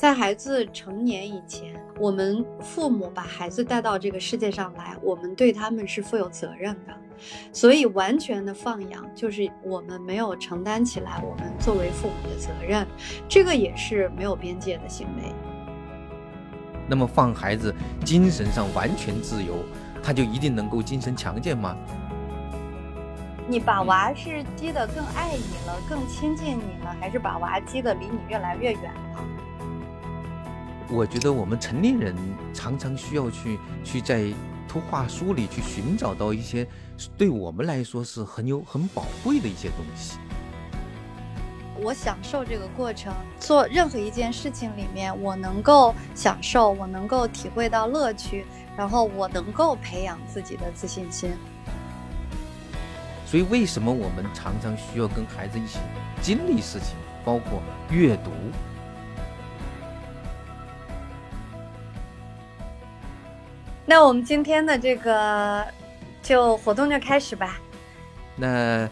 在孩子成年以前，我们父母把孩子带到这个世界上来，我们对他们是负有责任的，所以完全的放养就是我们没有承担起来我们作为父母的责任，这个也是没有边界的行为。那么放孩子精神上完全自由，他就一定能够精神强健吗？你把娃是激得更爱你了，更亲近你了，还是把娃激得离你越来越远了？我觉得我们成年人常常需要去去在图画书里去寻找到一些对我们来说是很有很宝贵的一些东西。我享受这个过程，做任何一件事情里面，我能够享受，我能够体会到乐趣，然后我能够培养自己的自信心。所以，为什么我们常常需要跟孩子一起经历事情，包括阅读？那我们今天的这个就活动就开始吧。那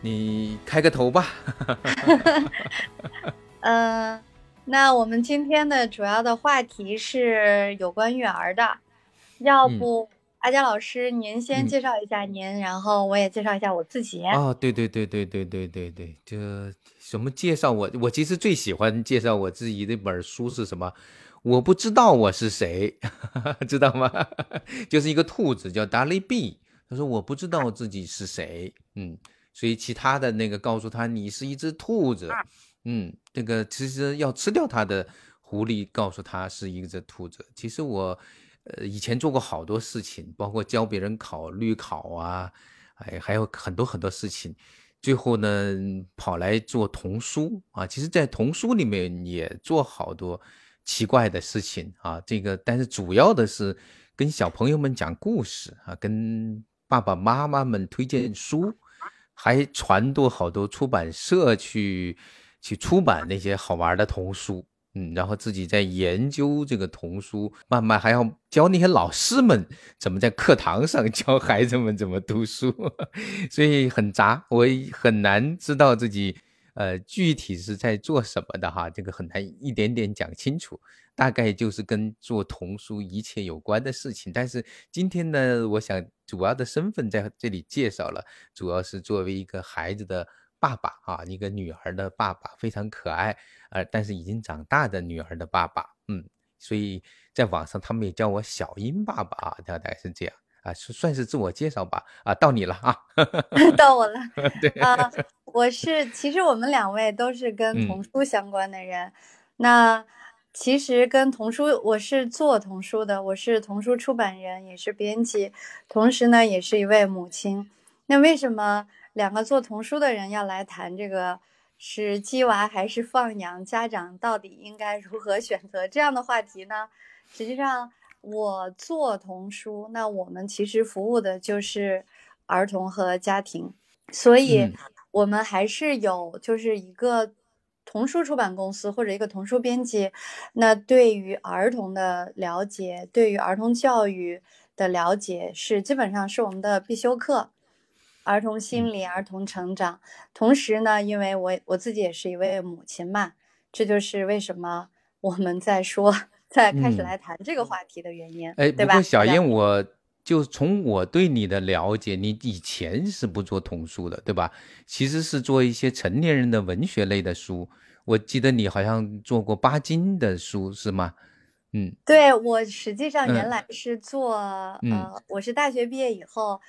你开个头吧。嗯，那我们今天的主要的话题是有关育儿的。要不阿佳老师您先介绍一下您，然后我也介绍一下我自己。哦，对对对对对对对对，这什么介绍我？我其实最喜欢介绍我自己的本书是什么？我不知道我是谁，知道吗？就是一个兔子叫达利 B，他说我不知道自己是谁，嗯，所以其他的那个告诉他你是一只兔子，嗯，这个其实要吃掉他的狐狸告诉他是一只兔子。其实我呃以前做过好多事情，包括教别人考律考啊，哎，还有很多很多事情，最后呢跑来做童书啊，其实，在童书里面也做好多。奇怪的事情啊，这个但是主要的是跟小朋友们讲故事啊，跟爸爸妈妈们推荐书，还传播好多出版社去去出版那些好玩的童书，嗯，然后自己在研究这个童书，慢慢还要教那些老师们怎么在课堂上 教孩子们怎么读书，所以很杂，我很难知道自己。呃，具体是在做什么的哈？这个很难一点点讲清楚，大概就是跟做童书一切有关的事情。但是今天呢，我想主要的身份在这里介绍了，主要是作为一个孩子的爸爸啊，一个女儿的爸爸，非常可爱，呃，但是已经长大的女儿的爸爸，嗯，所以在网上他们也叫我小英爸爸啊，大概是这样。啊，算是自我介绍吧。啊，到你了啊，到我了。对啊，我是，其实我们两位都是跟童书相关的人。那其实跟童书，我是做童书的，我是童书出版人，也是编辑，同时呢，也是一位母亲。那为什么两个做童书的人要来谈这个是鸡娃还是放养？家长到底应该如何选择这样的话题呢？实际上。我做童书，那我们其实服务的就是儿童和家庭，所以我们还是有就是一个童书出版公司或者一个童书编辑，那对于儿童的了解，对于儿童教育的了解是基本上是我们的必修课，儿童心理、儿童成长。同时呢，因为我我自己也是一位母亲嘛，这就是为什么我们在说。再开始来谈这个话题的原因，哎，对吧小燕，我就从我对你的了解，你以前是不做童书的，对吧？其实是做一些成年人的文学类的书。我记得你好像做过巴金的书，是吗？嗯，对我实际上原来是做，呃，我是大学毕业以后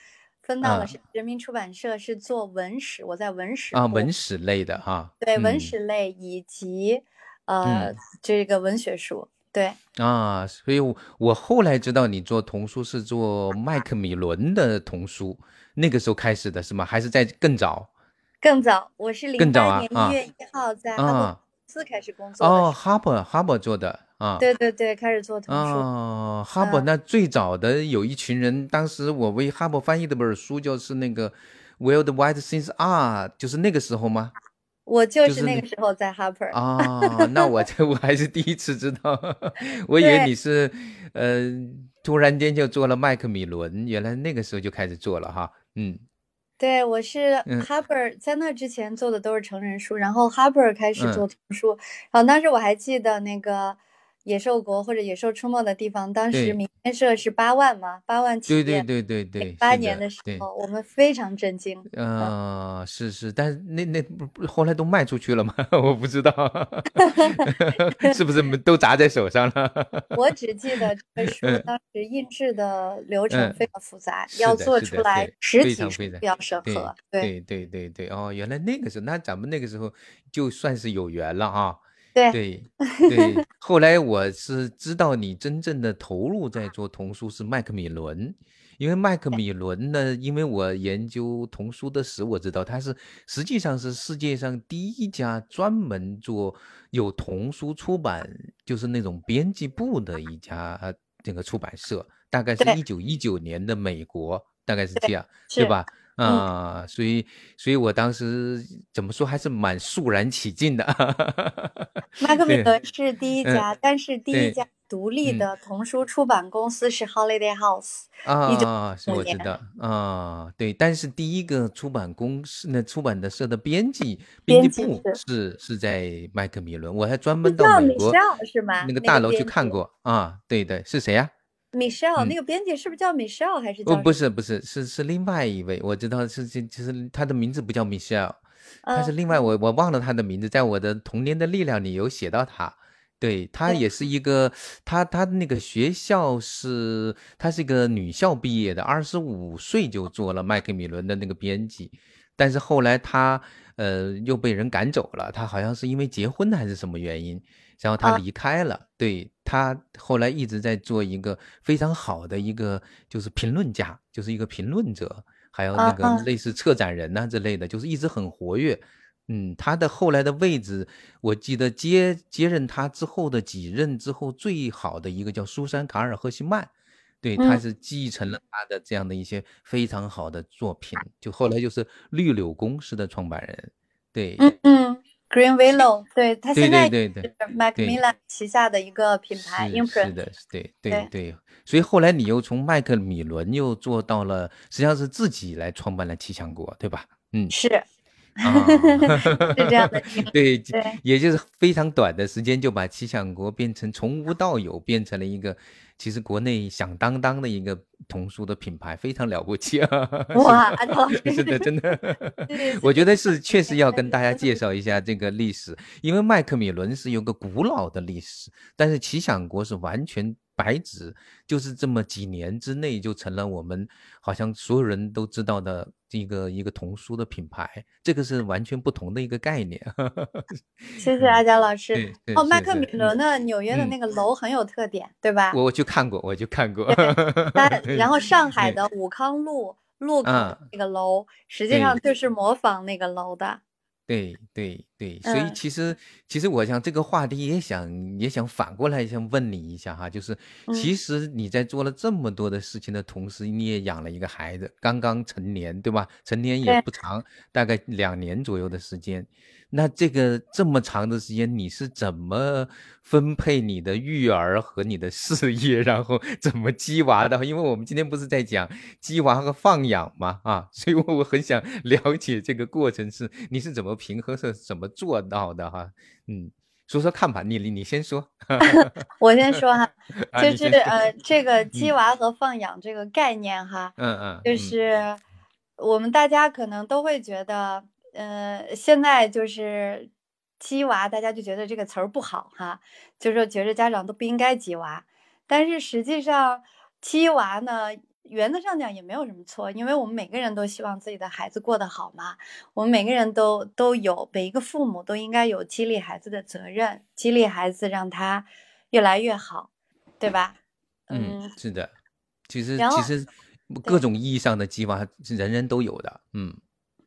分到了人民出版社，是做文史，我在文史啊，文史类的哈，对，文史类以及呃这个文学书。对啊，所以我我后来知道你做童书是做麦克米伦的童书，那个时候开始的是吗？还是在更早？更早，我是零八年一月一号在哈伯公司开始工作。哦，哈伯哈伯做的啊。对对对，开始做童书。哦，哈伯那最早的有一群人，当时我为哈伯翻译的本书就是那个《the White Things Are》，就是那个时候吗？我就是那个时候在 Harper 啊，那我 这我还是第一次知道，我以为你是，呃，突然间就做了麦克米伦，原来那个时候就开始做了哈，嗯，对，我是 Harper，在那之前做的都是成人书，然后 Harper 开始做童书，然后当时我还记得那个。野兽国或者野兽出没的地方，当时民间社是八万嘛，八万企业。对对对对对。八年的时候，我们非常震惊。嗯，是是，但是那那不后来都卖出去了吗？我不知道，是不是都砸在手上了？我只记得这书当时印制的流程非常复杂，要做出来实体书要审核。对对对对，哦，原来那个时候，那咱们那个时候就算是有缘了啊。对。对对，后来我是知道你真正的投入在做童书是麦克米伦，因为麦克米伦呢，因为我研究童书的史，我知道他是实际上是世界上第一家专门做有童书出版，就是那种编辑部的一家这个出版社，大概是一九一九年的美国，大概是这样，对吧？啊，所以，所以我当时怎么说还是蛮肃然起敬的。麦克米伦是第一家，但是第一家独立的童书出版公司是 Holiday House。啊，是我知道啊，对，但是第一个出版公司那出版的社的编辑编辑部是是在麦克米伦，我还专门到美国是吗？那个大楼去看过啊，对对，是谁呀？Michelle 那个编辑是不是叫 Michelle 还是？不不是不是是是另外一位，我知道是其其实他的名字不叫 Michelle，他是另外我我忘了他的名字，在我的童年的力量里有写到他，对他也是一个他他那个学校是他是一个女校毕业的，二十五岁就做了麦克米伦的那个编辑，但是后来他呃又被人赶走了，他好像是因为结婚还是什么原因。然后他离开了，对他后来一直在做一个非常好的一个就是评论家，就是一个评论者，还有那个类似策展人呐之类的，就是一直很活跃。嗯，他的后来的位置，我记得接接任他之后的几任之后，最好的一个叫苏珊·卡尔赫西曼，对，他是继承了他的这样的一些非常好的作品，就后来就是绿柳公司的创办人，对，嗯嗯。Green Willow，对他现在是 Macmillan 旗下的一个品牌，imprint。是的，对对对。所以后来你又从麦克米伦又做到了，实际上是自己来创办了七强国，对吧？嗯，是，是这样的。对对，也就是非常短的时间就把七强国变成从无到有，变成了一个。其实国内响当当的一个童书的品牌非常了不起啊！哇，真的真的，我觉得是确实要跟大家介绍一下这个历史，因为麦克米伦是有个古老的历史，但是奇想国是完全。白纸就是这么几年之内就成了我们好像所有人都知道的一个一个童书的品牌，这个是完全不同的一个概念。谢谢阿佳老师。哦，麦克米伦的纽约的那个楼很有特点，对吧？我去看过，我去看过。然后上海的武康路路口那个楼，实际上就是模仿那个楼的。对对对，所以其实其实我想这个话题也想也想反过来想问你一下哈，就是其实你在做了这么多的事情的同时，你也养了一个孩子，刚刚成年，对吧？成年也不长，大概两年左右的时间。那这个这么长的时间，你是怎么分配你的育儿和你的事业，然后怎么鸡娃的？因为我们今天不是在讲鸡娃和放养嘛，啊，所以我很想了解这个过程是你是怎么平衡，是怎么做到的哈？嗯，说说看吧，你你你先说，我先说哈，就是呃，这个鸡娃和放养这个概念哈，嗯嗯，就是我们大家可能都会觉得。呃，现在就是鸡娃，大家就觉得这个词儿不好哈，就是说觉得家长都不应该鸡娃。但是实际上，鸡娃呢，原则上讲也没有什么错，因为我们每个人都希望自己的孩子过得好嘛。我们每个人都都有，每一个父母都应该有激励孩子的责任，激励孩子让他越来越好，对吧？嗯，是的。其实其实各种意义上的鸡娃是人人都有的，嗯。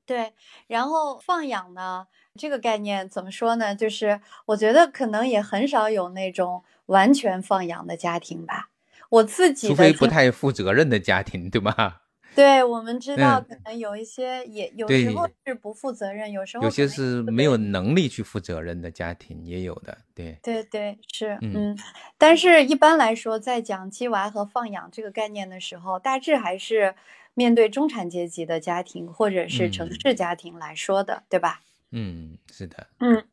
对，然后放养呢，这个概念怎么说呢？就是我觉得可能也很少有那种完全放养的家庭吧。我自己，除非不太负责任的家庭，对吗？对，我们知道，可能有一些也有时候是不负责任，有时候有些是没有能力去负责任的家庭也有的，对，对对是，嗯，但是一般来说，在讲鸡娃和放养这个概念的时候，大致还是面对中产阶级的家庭或者是城市家庭来说的，对吧？嗯，是的，嗯，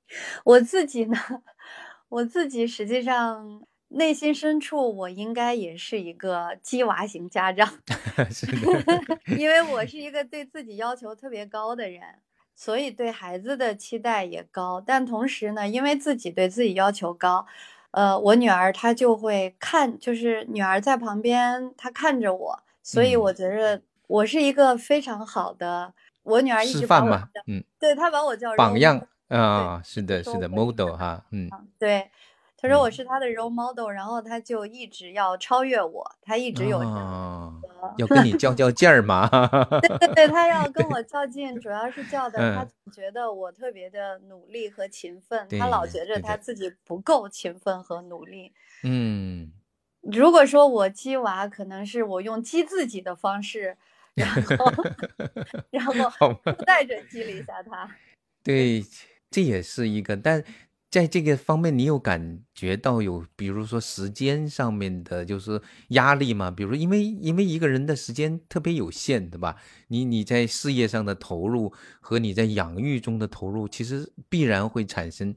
我自己呢，我自己实际上。内心深处，我应该也是一个鸡娃型家长，是的，因为我是一个对自己要求特别高的人，所以对孩子的期待也高。但同时呢，因为自己对自己要求高，呃，我女儿她就会看，就是女儿在旁边，她看着我，所以我觉着我是一个非常好的。我女儿一直把我嗯，对她把我叫榜样啊，是的，是的，model 哈，嗯，对。她说我是她的 role model，然后她就一直要超越我，她一直有要跟你较较劲儿嘛。对对对，她要 跟我较劲，主要是较 的她总觉得我特别的努力和勤奋，她老觉着她自己不够勤奋和努力。嗯，如果说我激娃，可能是我用激自己的方式，然后 然后带着激励一下他。对，这也是一个，但。在这个方面，你有感觉到有，比如说时间上面的，就是压力吗？比如因为因为一个人的时间特别有限，对吧？你你在事业上的投入和你在养育中的投入，其实必然会产生。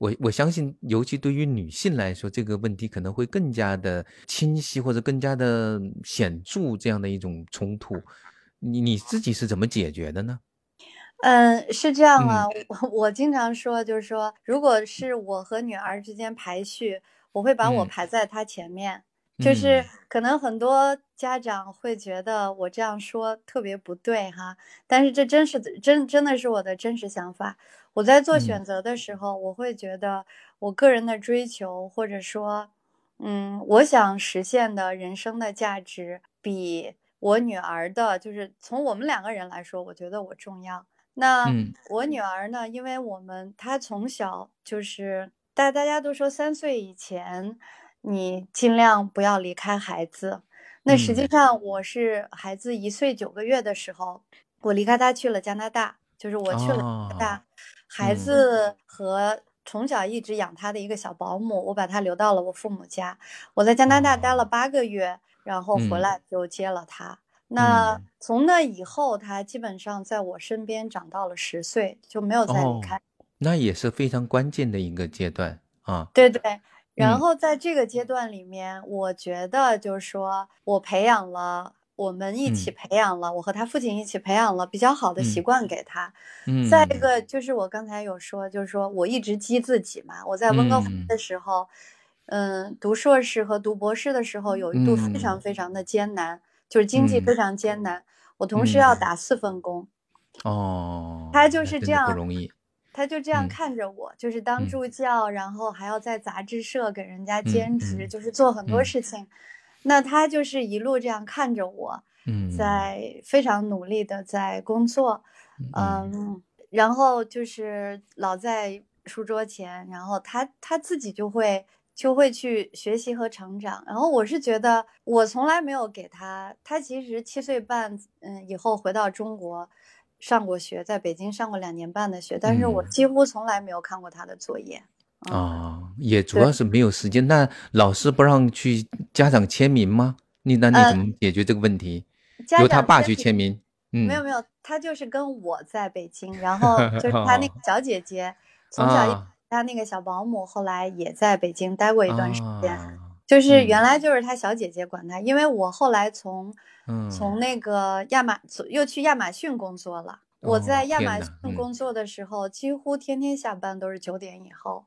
我我相信，尤其对于女性来说，这个问题可能会更加的清晰或者更加的显著，这样的一种冲突。你你自己是怎么解决的呢？嗯，是这样啊，我我经常说，就是说，如果是我和女儿之间排序，我会把我排在她前面。就是可能很多家长会觉得我这样说特别不对哈，但是这真是真真的是我的真实想法。我在做选择的时候，我会觉得我个人的追求，或者说，嗯，我想实现的人生的价值，比我女儿的，就是从我们两个人来说，我觉得我重要。那我女儿呢？因为我们她从小就是大大家都说三岁以前你尽量不要离开孩子。那实际上我是孩子一岁九个月的时候，我离开他去了加拿大，就是我去了加拿大，孩子和从小一直养他的一个小保姆，我把他留到了我父母家。我在加拿大待了八个月，然后回来就接了他。那从那以后，他基本上在我身边长到了十岁，就没有再离开。那也是非常关键的一个阶段啊。对对，然后在这个阶段里面，我觉得就是说我培养了，我们一起培养了，我和他父亲一起培养了比较好的习惯给他。嗯。再一个就是我刚才有说，就是说我一直激自己嘛。我在温哥华的时候，嗯，读硕士和读博士的时候，有一度非常非常的艰难。就是经济非常艰难，我同时要打四份工。哦，他就是这样不容易，他就这样看着我，就是当助教，然后还要在杂志社给人家兼职，就是做很多事情。那他就是一路这样看着我，在非常努力的在工作，嗯，然后就是老在书桌前，然后他他自己就会。就会去学习和成长，然后我是觉得我从来没有给他，他其实七岁半，嗯，以后回到中国，上过学，在北京上过两年半的学，但是我几乎从来没有看过他的作业。啊，也主要是没有时间。那老师不让去家长签名吗？你那你怎么解决这个问题？由他爸去签名？嗯，没有没有，他就是跟我在北京，然后 就是他那个小姐姐从小一。他那个小保姆后来也在北京待过一段时间，就是原来就是他小姐姐管他，因为我后来从从那个亚马又去亚马逊工作了。我在亚马逊工作的时候，几乎天天下班都是九点以后，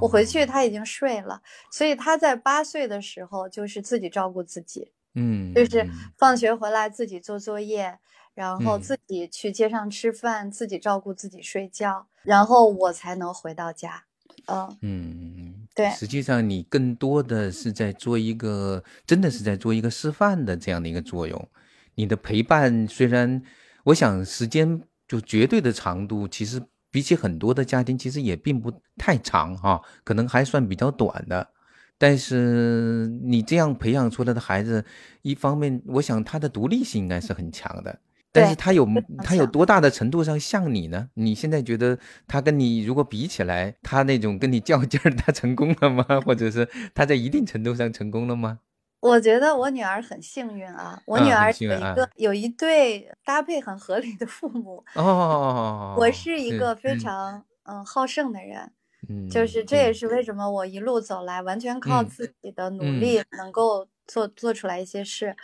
我回去他已经睡了，所以他在八岁的时候就是自己照顾自己，嗯，就是放学回来自己做作业。然后自己去街上吃饭，自己照顾自己睡觉，然后我才能回到家。嗯嗯，对。实际上，你更多的是在做一个，真的是在做一个示范的这样的一个作用。你的陪伴虽然，我想时间就绝对的长度，其实比起很多的家庭，其实也并不太长哈，可能还算比较短的。但是你这样培养出来的孩子，一方面我想他的独立性应该是很强的，但是他有他有多大的程度上像你呢？你现在觉得他跟你如果比起来，他那种跟你较劲儿，他成功了吗？或者是他在一定程度上成功了吗？我觉得我女儿很幸运啊，我女儿有一个有一对搭配很合理的父母哦。我是一个非常嗯好胜的人，嗯，就是这也是为什么我一路走来完全靠自己的努力能够做做出来一些事。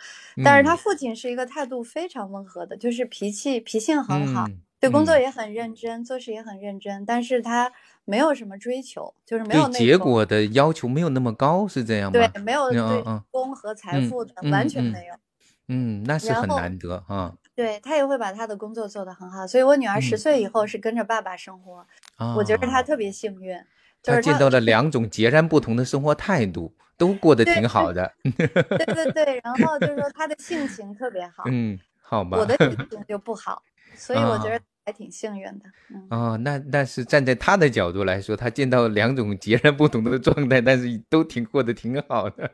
但是他父亲是一个态度非常温和的，就是脾气脾性很好，对工作也很认真，做事也很认真，但是他。没有什么追求，就是没有对结果的要求没有那么高，是这样吗？对，没有对功和财富的完全没有。嗯，那是很难得啊。对他也会把他的工作做得很好，所以我女儿十岁以后是跟着爸爸生活。我觉得她特别幸运，就是见到了两种截然不同的生活态度，都过得挺好的。对对对，然后就是说他的性情特别好。嗯，好吧。我的性情就不好，所以我觉得。还挺幸运的，哦，那那是站在他的角度来说，他见到两种截然不同的状态，但是都挺过得挺好的，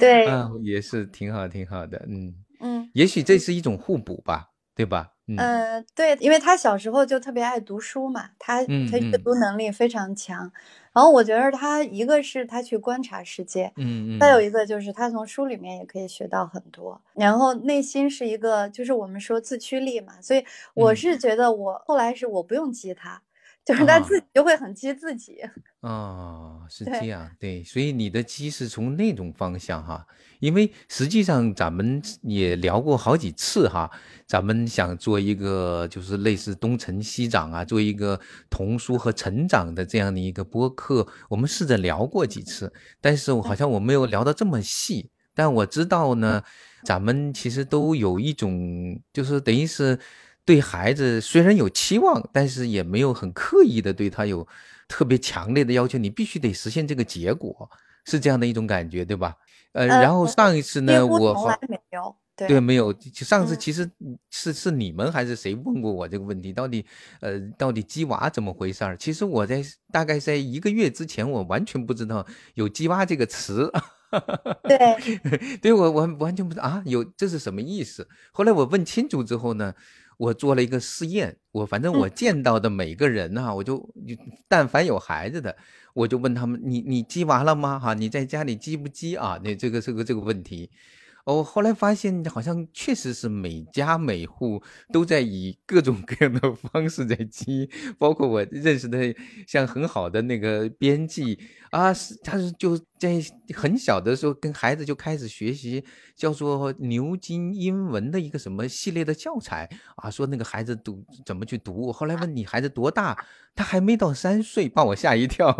对，啊，也是挺好挺好的，嗯嗯，也许这是一种互补吧，对吧？嗯，对，因为他小时候就特别爱读书嘛，他他阅读能力非常强。然后我觉得他一个是他去观察世界，嗯嗯，再有一个就是他从书里面也可以学到很多。然后内心是一个，就是我们说自驱力嘛，所以我是觉得我后来是我不用激他。就是他自己就会很激自己。哦，是这样，对，所以你的激是从那种方向哈，因为实际上咱们也聊过好几次哈，咱们想做一个就是类似东成西长啊，做一个童书和成长的这样的一个播客，我们试着聊过几次，但是我好像我没有聊到这么细，但我知道呢，咱们其实都有一种就是等于是。对孩子虽然有期望，但是也没有很刻意的对他有特别强烈的要求，你必须得实现这个结果，是这样的一种感觉，对吧？呃，然后上一次呢，我从来没有对没有，上次其实是是你们还是谁问过我这个问题？到底呃，到底鸡娃怎么回事儿？其实我在大概在一个月之前，我完全不知道有鸡娃这个词。对，对我我完全不知道啊，有这是什么意思？后来我问清楚之后呢？我做了一个试验，我反正我见到的每个人啊，我就但凡有孩子的，我就问他们：你你鸡娃了吗？哈，你在家里鸡不鸡啊？那这个这个这个问题。我后来发现，好像确实是每家每户都在以各种各样的 方式在积，包括我认识的像很好的那个编辑啊，是他是就在很小的时候跟孩子就开始学习叫做牛津英文的一个什么系列的教材啊，说那个孩子读怎么去读。后来问你孩子多大？他还没到三岁，把我吓一跳。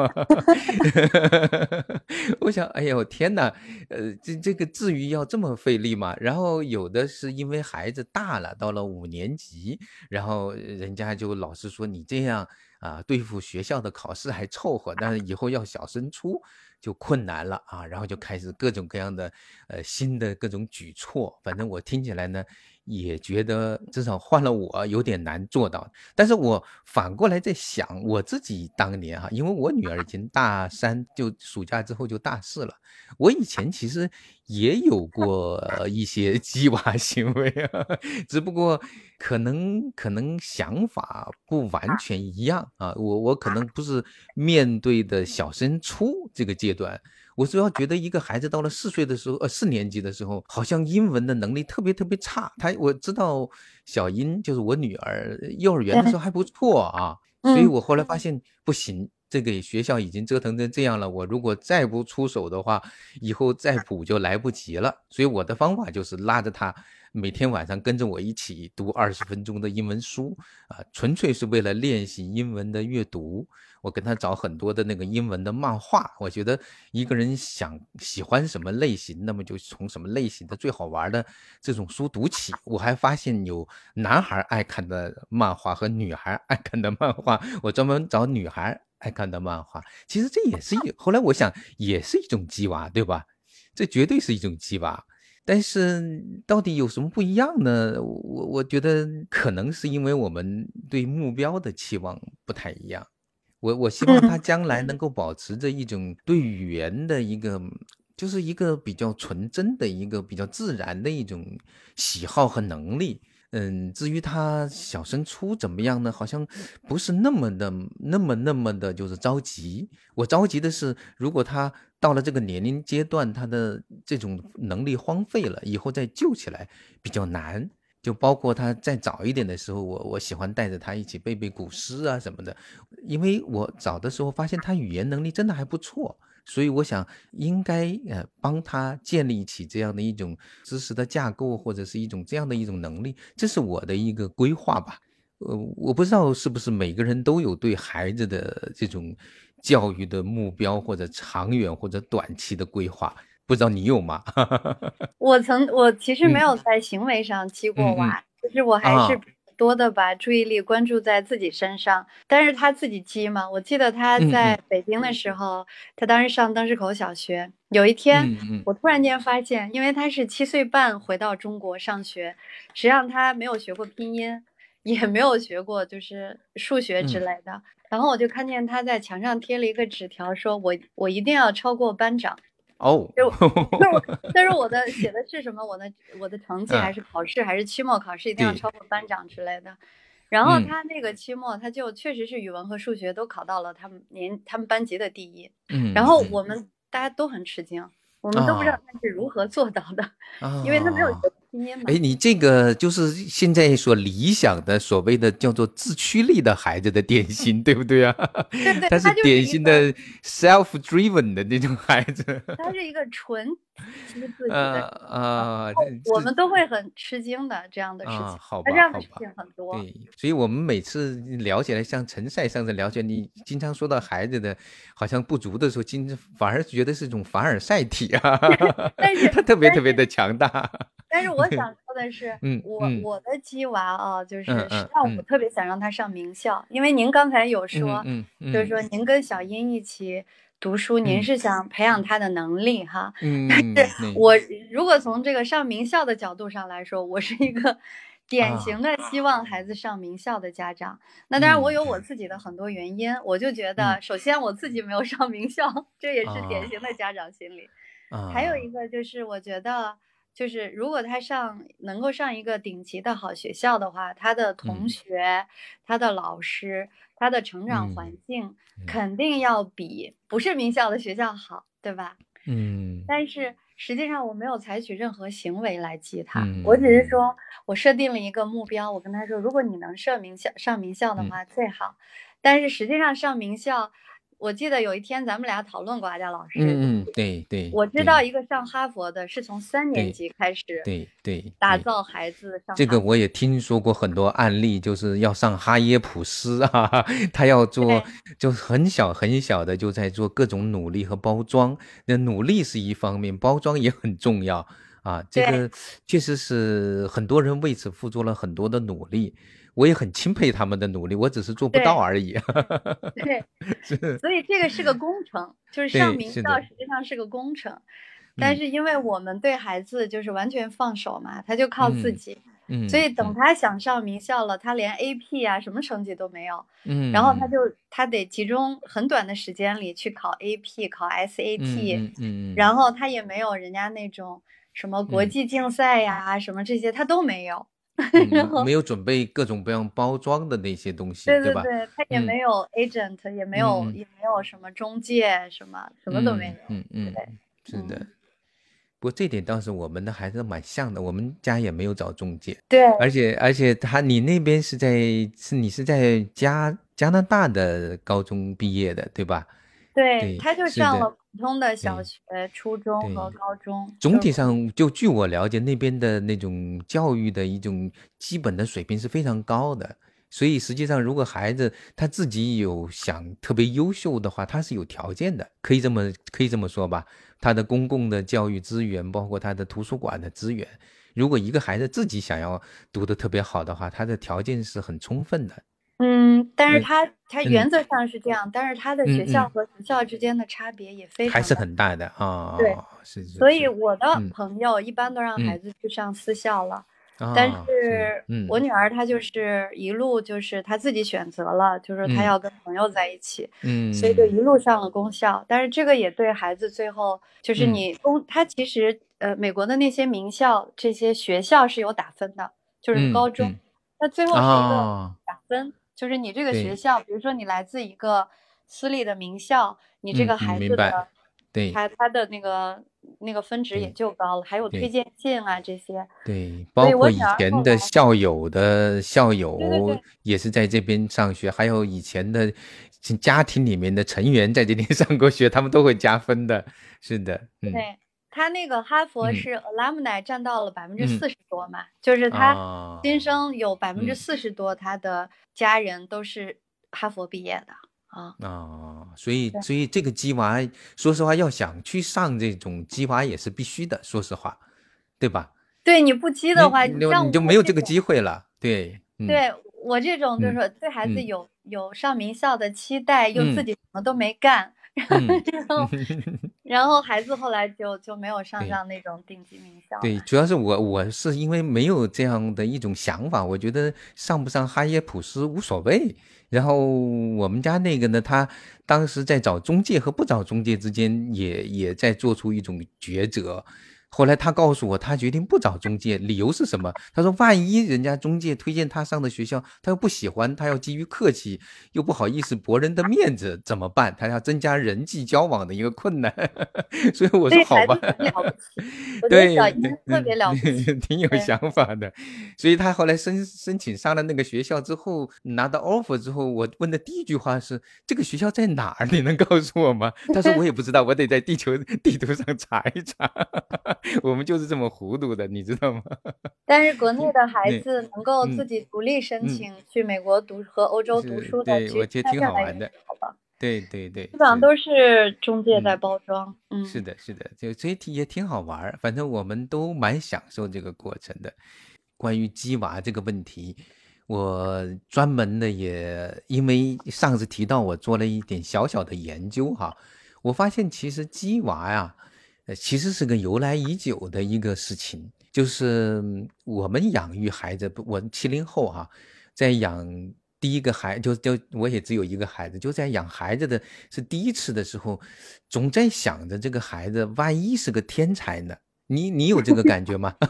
我想，哎呦天哪，呃，这这个至于要这么费力嘛？然后有的是因为孩子大了，到了五年级，然后人家就老师说你这样啊，对付学校的考试还凑合，但是以后要小升初就困难了啊。然后就开始各种各样的呃新的各种举措，反正我听起来呢。也觉得至少换了我有点难做到，但是我反过来在想，我自己当年哈，因为我女儿已 经大三，就暑假之后就大四了，我以前其实也有过 一些鸡娃行为啊，只不过可能可能想法不完全一样啊，我我可能不是面对的小升初这个阶段。我主要觉得一个孩子到了四岁的时候，呃，四年级的时候，好像英文的能力特别特别差。他我知道小英就是我女儿，幼儿园的时候 还不错啊，所以我后来发现不行，这个学校已经折腾成这样了，我如果再不出手的话，以后再补就来不及了。所以我的方法就是拉着他。每天晚上跟着我一起读二十分钟的英文书啊，纯粹是为了练习英文的阅读。我跟他找很多的那个英文的漫画。我觉得一个人想喜欢什么类型，那么就从什么类型的最好玩的这种书读起。我还发现有男孩爱看的漫画和女孩爱看的漫画，我专门找女孩爱看的漫画。其实这也是一，后来我想也是一种鸡娃，对吧？这绝对是一种鸡娃。但是到底有什么不一样呢？我我觉得可能是因为我们对目标的期望不太一样。我我希望他 将来能够保持着一种对语言的一个，就是一个比较纯真的一个比较自然的一种喜好和能力。嗯，至于他小升初怎么样呢？好像不是那么的、那么、那么的，就是着急。我着急的是，如果他到了这个年龄阶段，他的这种能力荒废了，以后再救起来比较难。就包括他再早一点的时候，我我喜欢带着他一起背背古诗啊什么的，因为我早的时候发现他语言能力真的还不错，所以我想应该呃帮他建立起这样的一种知识的架构或者是一种这样的一种能力，这是我的一个规划吧。呃，我不知道是不是每个人都有对孩子的这种教育的目标或者长远或者短期的规划。不知道你有吗？我曾我其实没有在行为上激过娃，就是我还是多的把注意力关注在自己身上。但是他自己激嘛，我记得他在北京的时候，他当时上灯市口小学。有一天，我突然间发现，因为他是七岁半回到中国上学，实际上他没有学过拼音，也没有学过就是数学之类的。然后我就看见他在墙上贴了一个纸条，说我我一定要超过班长。哦，就但 是我的写的是什么？我的我的成绩还是考试还是期末考试一定要超过班长之类的。然后他那个期末他就确实是语文和数学都考到了他们年他们班级的第一。嗯。然后我们大家都很吃惊，我们都不知道他是如何做到的，因为他没有。哎，你这个就是现在所理想的所谓的叫做自驱力的孩子的典型，对不对啊？对对，他是典型的 self-driven 的那种孩子。他是一个纯自己的。啊我们都会很吃惊的这样的事情。好吧，这样的事情很多。对，所以我们每次聊起来，像陈赛上次聊起来你，经常说到孩子的好像不足的时候，经反而觉得是一种凡尔赛体啊。但是 他特别特别的强大。但是我想 说的是，我我的鸡娃啊，就是实际上我特别想让他上名校，因为您刚才有说，就是说您跟小英一起读书，您是想培养他的能力哈。但是我如果从这个上名校的角度上来说，我是一个 典型的希望孩子上名校的家长。那当然我有我自己的很多原因，我就觉得首先我自己没有上名校，这也是典型的家长心理。还有一个就是我觉得。就是如果他上能够上一个顶级的好学校的话，他的同学、他的老师、他的成长环境肯定要比不是名校的学校好，对吧？嗯。但是实际上我没有采取任何行为来激他，我只是说我设定了一个目标，我跟他说，如果你能上名校上名校的话最好。但是实际上上名校。我记得有一天咱们俩讨论过阿佳老师，嗯嗯，对对，我知道一个上哈佛的是从三年级开始，对对，打造孩子上。这个我也听说过很多案例，就是要上哈耶普斯啊，他要做就很小很小的就在做各种努力和包装。那努力是一方面，包装也很重要啊。这个确实是很多人为此付出了很多的努力。我也很钦佩他们的努力，我只是做不到而已。对，所以这个是个工程，就是上名校实际上是个工程。但是因为我们对孩子就是完全放手嘛，他就靠自己。嗯。所以等他想上名校了，他连 AP 啊什么成绩都没有。嗯。然后他就他得集中很短的时间里去考 AP、考 SAT。嗯嗯。然后他也没有人家那种什么国际竞赛呀什么这些他都没有。没有准备各种各样包装的那些东西，对吧？对，他也没有 agent，也没有，也没有什么中介，什么什么都没有。嗯嗯，对，是的。不过这点倒是我们的孩子蛮像的，我们家也没有找中介。对，而且而且他，你那边是在是你是在加加拿大的高中毕业的，对吧？对，他就上了普通的小学、初中和高中。总体上，就据我了解，那边的那种教育的一种基本的水平是非常高的。所以实际上，如果孩子他自己有想特别优秀的话，他是有条件的，可以这么可以这么说吧。他的公共的教育资源，包括他的图书馆的资源，如果一个孩子自己想要读的特别好的话，他的条件是很充分的。嗯，但是他他原则上是这样，但是他的学校和学校之间的差别也非常还是很大的啊。对，是。所以我的朋友一般都让孩子去上私校了。但是我女儿她就是一路就是她自己选择了，就是她要跟朋友在一起，嗯，所以就一路上了公校。但是这个也对孩子最后就是你公，他其实呃美国的那些名校这些学校是有打分的，就是高中，那最后是一个打分，就是你这个学校，比如说你来自一个私立的名校，你这个孩子的。对，他他的那个那个分值也就高了，还有推荐信啊这些。对，包括以前的校友的校友也是在这边上学，还有以前的家庭里面的成员在这边 上过学，他们都会加分的。是的，对他那个哈佛是 alumni 占到了百分之四十多嘛，就是他新生有百分之四十多，他的家人都是哈佛毕业的。啊所以所以这个鸡娃，说实话，要想去上这种鸡娃也是必须的，说实话，对吧？对，你不鸡的话，你你就没有这个机会了。对，对我这种就是说对孩子有有上名校的期待，又自己什么都没干。然后，然后孩子后来就就没有上上那种顶级名校。对，主要是我我是因为没有这样的一种想法，我觉得上不上哈耶普斯无所谓。然后我们家那个呢，他当时在找中介和不找中介之间，也也在做出一种抉择。后来他告诉我，他决定不找中介，理由是什么？他说，万一人家中介推荐他上的学校，他又不喜欢，他要基于客气，又不好意思驳人的面子，怎么办？他要增加人际交往的一个困难。所以我说好吧，对，特别了不起，挺有想法的。所以他后来申申请上了那个学校之后，拿到 offer 之后，我问的第一句话是：这个学校在哪儿？你能告诉我吗？他说我也不知道，我得在地球地图上查一查。我们就是这么糊涂的，你知道吗？但是国内的孩子能够自己独立申请去美国读和欧洲读书的，我觉得挺好玩的。好吧，对对对，基本上都是中介在包装。嗯，是的，是的，就所以也挺好玩。反正我们都蛮享受这个过程的。关于鸡娃这个问题，我专门的也因为上次提到我做了一点小小的研究哈，我发现其实鸡娃呀。呃，其实是个由来已久的一个事情，就是我们养育孩子，我七零后哈，在养第一个孩，就就我也只有一个孩子，就在养孩子的是第一次的时候，总在想着这个孩子万一是个天才呢。你你有这个感觉吗？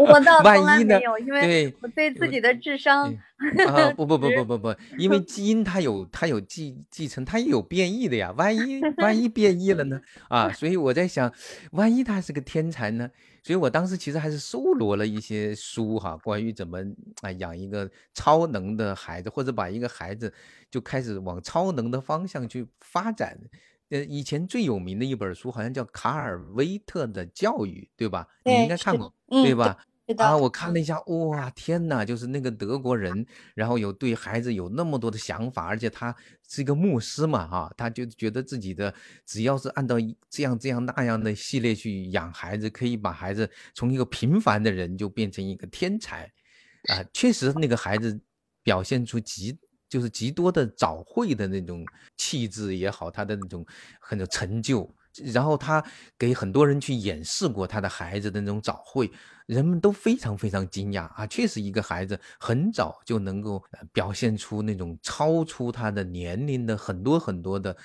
我倒从来没有，因为我对自己的智商啊不不不 不不不，因为基因它有它有继继承，它也有变异的呀。万一万一变异了呢？啊，所以我在想，万一他是个天才呢？所以我当时其实还是搜罗了一些书哈，关于怎么啊养一个超能的孩子，或者把一个孩子就开始往超能的方向去发展。呃，以前最有名的一本书好像叫卡尔威特的教育，对吧？你应该看过，对吧？啊，我看了一下，哇，天哪，就是那个德国人，然后有对孩子有那么多的想法，而且他是一个牧师嘛，哈，他就觉得自己的只要是按照这样这样那样的系列去养孩子，可以把孩子从一个平凡的人就变成一个天才，啊，确实那个孩子表现出极。就是极多的早会的那种气质也好，他的那种很有成就，然后他给很多人去演示过他的孩子的那种早会，人们都非常非常惊讶啊！确实，一个孩子很早就能够表现出那种超出他的年龄的很多很多的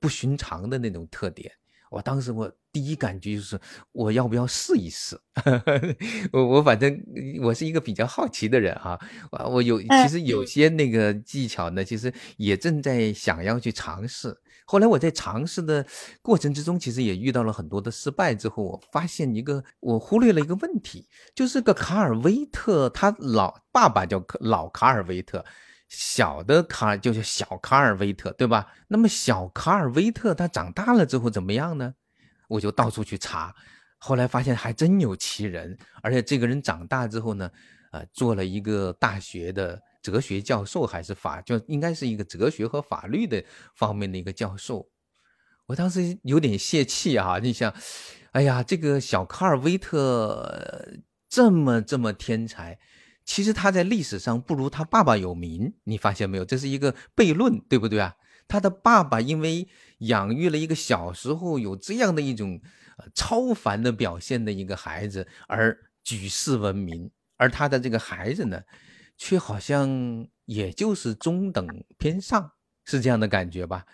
不寻常的那种特点。我当时我第一感觉就是我要不要试一试？我我反正我是一个比较好奇的人哈，我有其实有些那个技巧呢，其实也正在想要去尝试。后来我在尝试的过程之中，其实也遇到了很多的失败。之后我发现一个我忽略了一个问题，就是个卡尔威特，他老爸爸叫老卡尔威特。小的卡就是小卡尔维特，对吧？那么小卡尔维特他长大了之后怎么样呢？我就到处去查，后来发现还真有其人，而且这个人长大之后呢，呃，做了一个大学的哲学教授，还是法，就应该是一个哲学和法律的方面的一个教授。我当时有点泄气啊！你想，哎呀，这个小卡尔维特这么这么天才。其实他在历史上不如他爸爸有名，你发现没有？这是一个悖论，对不对啊？他的爸爸因为养育了一个小时候有这样的一种超凡的表现的一个孩子而举世闻名而他的这个孩子呢，却好像也就是中等偏上，是这样的感觉吧？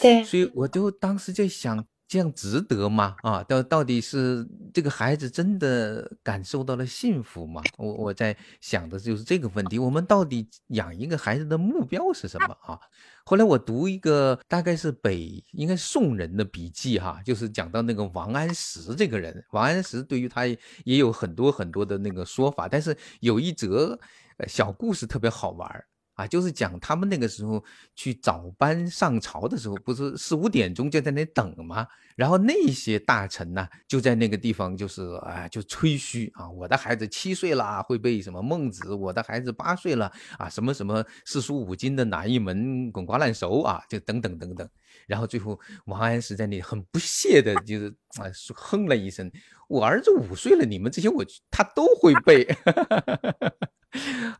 对，所以我就当时在想。这样值得吗？啊，到到底是这个孩子真的感受到了幸福吗？我我在想的就是这个问题。我们到底养一个孩子的目标是什么啊？后来我读一个大概是北应该宋人的笔记哈，就是讲到那个王安石这个人。王安石对于他也有很多很多的那个说法，但是有一则小故事特别好玩。啊，就是讲他们那个时候去早班上朝的时候，不是四五点钟就在那等吗？然后那些大臣呢，就在那个地方，就是啊，就吹嘘啊，我的孩子七岁了会背什么孟子，我的孩子八岁了啊，什么什么四书五经的哪一门滚瓜烂熟啊，就等等等等。然后最后王安石在那里很不屑的，就是啊，哼了一声：“我儿子五岁了，你们这些我他都会背。”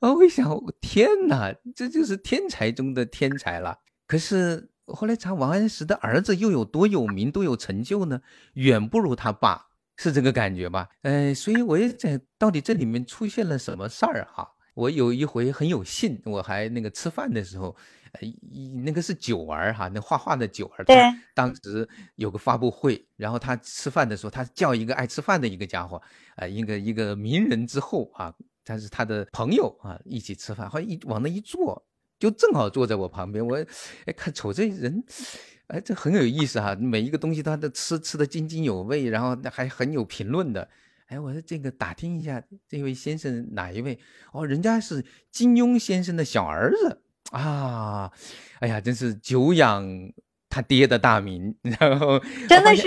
啊！我一想，天哪，这就是天才中的天才了。可是后来查，王安石的儿子又有多有名、多有成就呢？远不如他爸，是这个感觉吧？呃，所以我也在，到底这里面出现了什么事儿哈？我有一回很有幸，我还那个吃饭的时候，呃，那个是九儿哈，那画画的九儿，对，当时有个发布会，然后他吃饭的时候，他叫一个爱吃饭的一个家伙，啊，一个一个名人之后啊。他是他的朋友啊，一起吃饭，好像一往那一坐，就正好坐在我旁边。我哎看瞅这人，哎这很有意思哈，每一个东西他都吃吃的津津有味，然后还很有评论的。哎，我说这个打听一下，这位先生哪一位？哦，人家是金庸先生的小儿子啊！哎呀，真是久仰。他爹的大名，然后真的是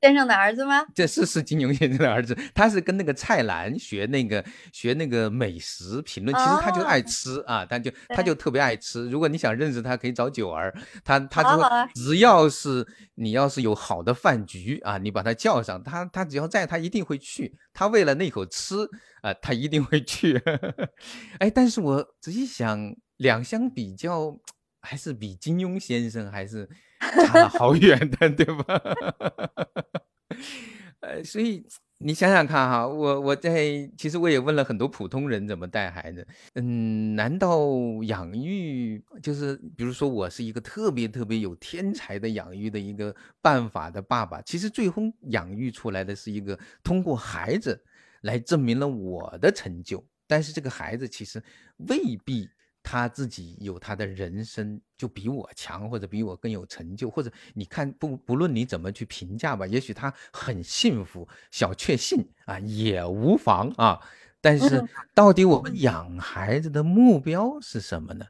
先生的儿子吗？这是是金庸先生的儿子，他是跟那个蔡澜学那个学那个美食评论，其实他就爱吃啊，他就他就特别爱吃。如果你想认识他，可以找九儿，他他说只要是你要是有好的饭局啊，你把他叫上，他他只要在，他一定会去。他为了那口吃啊，他一定会去。哎，但是我仔细想，两相比较，还是比金庸先生还是。差了好远的，对吧？呃，所以你想想看哈，我我在其实我也问了很多普通人怎么带孩子，嗯，难道养育就是比如说我是一个特别特别有天才的养育的一个办法的爸爸，其实最终养育出来的是一个通过孩子来证明了我的成就，但是这个孩子其实未必。他自己有他的人生，就比我强，或者比我更有成就，或者你看不不论你怎么去评价吧，也许他很幸福，小确幸啊也无妨啊。但是到底我们养孩子的目标是什么呢？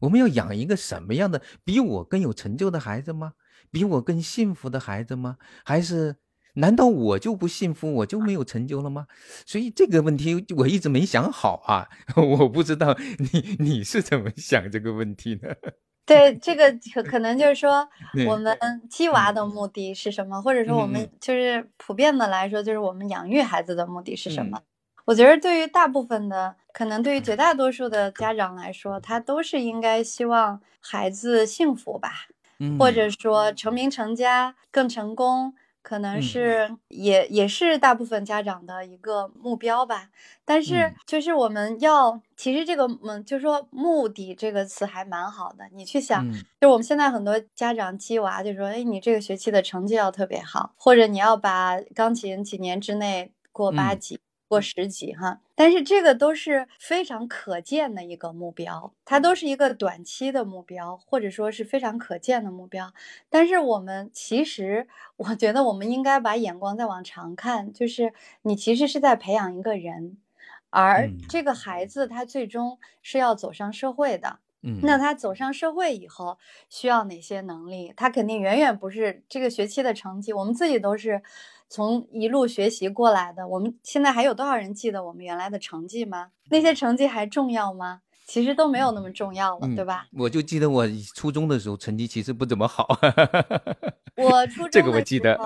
我们要养一个什么样的比我更有成就的孩子吗？比我更幸福的孩子吗？还是？难道我就不幸福，我就没有成就了吗？所以这个问题我一直没想好啊，我不知道你你是怎么想这个问题的？对，这个可可能就是说，我们鸡娃的目的是什么？或者说我们就是普遍的来说，就是我们养育孩子的目的是什么？我觉得对于大部分的，可能对于绝大多数的家长来说，他都是应该希望孩子幸福吧，或者说成名成家更成功。可能是也也是大部分家长的一个目标吧，但是就是我们要，其实这个嗯，就是说目的这个词还蛮好的。你去想，就我们现在很多家长激娃，就说，哎，你这个学期的成绩要特别好，或者你要把钢琴几年之内过八级。过十级哈，但是这个都是非常可见的一个目标，它都是一个短期的目标，或者说是非常可见的目标。但是我们其实，我觉得我们应该把眼光再往长看，就是你其实是在培养一个人，而这个孩子他最终是要走上社会的。嗯，那他走上社会以后需要哪些能力？他肯定远远不是这个学期的成绩。我们自己都是从一路学习过来的。我们现在还有多少人记得我们原来的成绩吗？那些成绩还重要吗？其实都没有那么重要了，对吧？我就记得我初中的时候成绩其实不怎么好。我初中这个我记得，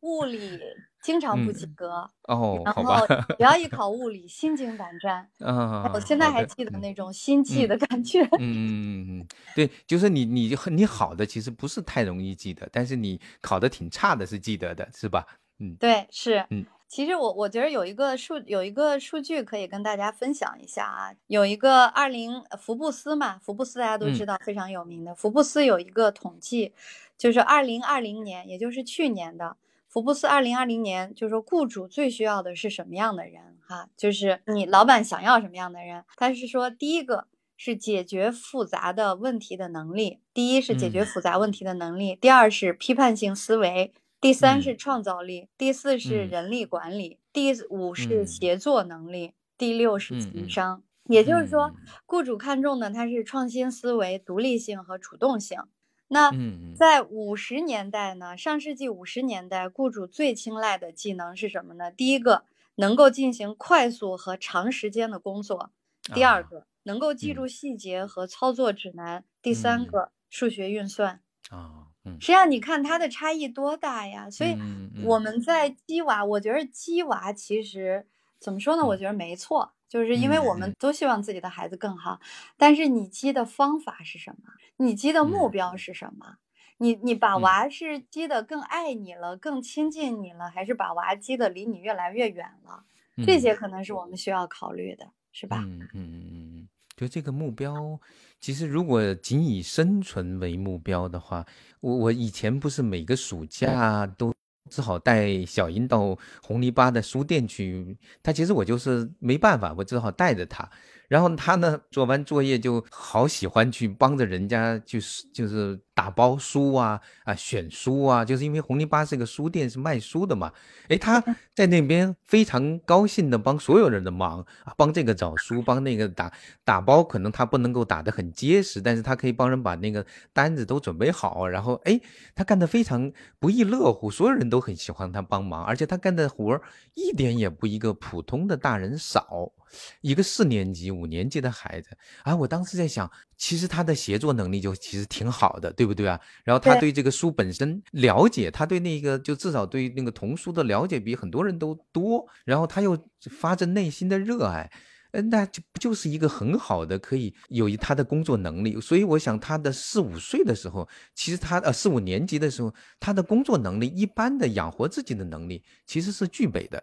物理。经常不及格哦，然后只要一 考物理，心惊胆战。嗯，我现在还记得那种心悸的感觉。嗯嗯嗯嗯，对，就是你你你好的其实不是太容易记得，但是你考的挺差的是记得的，是吧？嗯，对，是。嗯，其实我我觉得有一个数有一个数据可以跟大家分享一下啊，有一个二零福布斯嘛，福布斯大家都知道非常有名的，福布斯有一个统计，就是二零二零年，也就是去年的福布斯二零二零年，就是说雇主最需要的是什么样的人哈，就是你老板想要什么样的人，他是说第一个是解决复杂的问题的能力，第一是解决复杂问题的能力，第二是批判性思维。第三是创造力，第四是人力管理，第五是协作能力，第六是情商。也就是说，雇主看重的它是创新思维、独立性和主动性。那在五十年代呢？上世纪五十年代，雇主最青睐的技能是什么呢？第一个，能够进行快速和长时间的工作；第二个，能够记住细节和操作指南；第三个，数学运算。啊。实际上，你看它的差异多大呀？所以我们在鸡娃，我觉得鸡娃其实怎么说呢？我觉得没错，就是因为我们都希望自己的孩子更好。但是你积的方法是什么？你积的目标是什么？你你把娃是积得更爱你了，更亲近你了，还是把娃积得离你越来越远了？这些可能是我们需要考虑的，是吧？嗯嗯嗯嗯，就这个目标。其实，如果仅以生存为目标的话，我我以前不是每个暑假都只好带小英到红泥巴的书店去，他其实我就是没办法，我只好带着他。然后他呢，做完作业就好喜欢去帮着人家，就是就是打包书啊啊选书啊，就是因为红泥巴是个书店，是卖书的嘛。哎，他在那边非常高兴的帮所有人的忙啊，帮这个找书，帮那个打打包，可能他不能够打得很结实，但是他可以帮人把那个单子都准备好。然后哎，他干得非常不亦乐乎，所有人都很喜欢他帮忙，而且他干的活儿一点也不一个普通的大人少。一个四年级、五年级的孩子啊，我当时在想，其实他的协作能力就其实挺好的，对不对啊？然后他对这个书本身了解，他对那个就至少对那个童书的了解比很多人都多。然后他又发自内心的热爱，嗯，那就不就是一个很好的可以有一他的工作能力。所以我想，他的四五岁的时候，其实他呃四五年级的时候，他的工作能力一般的养活自己的能力其实是具备的，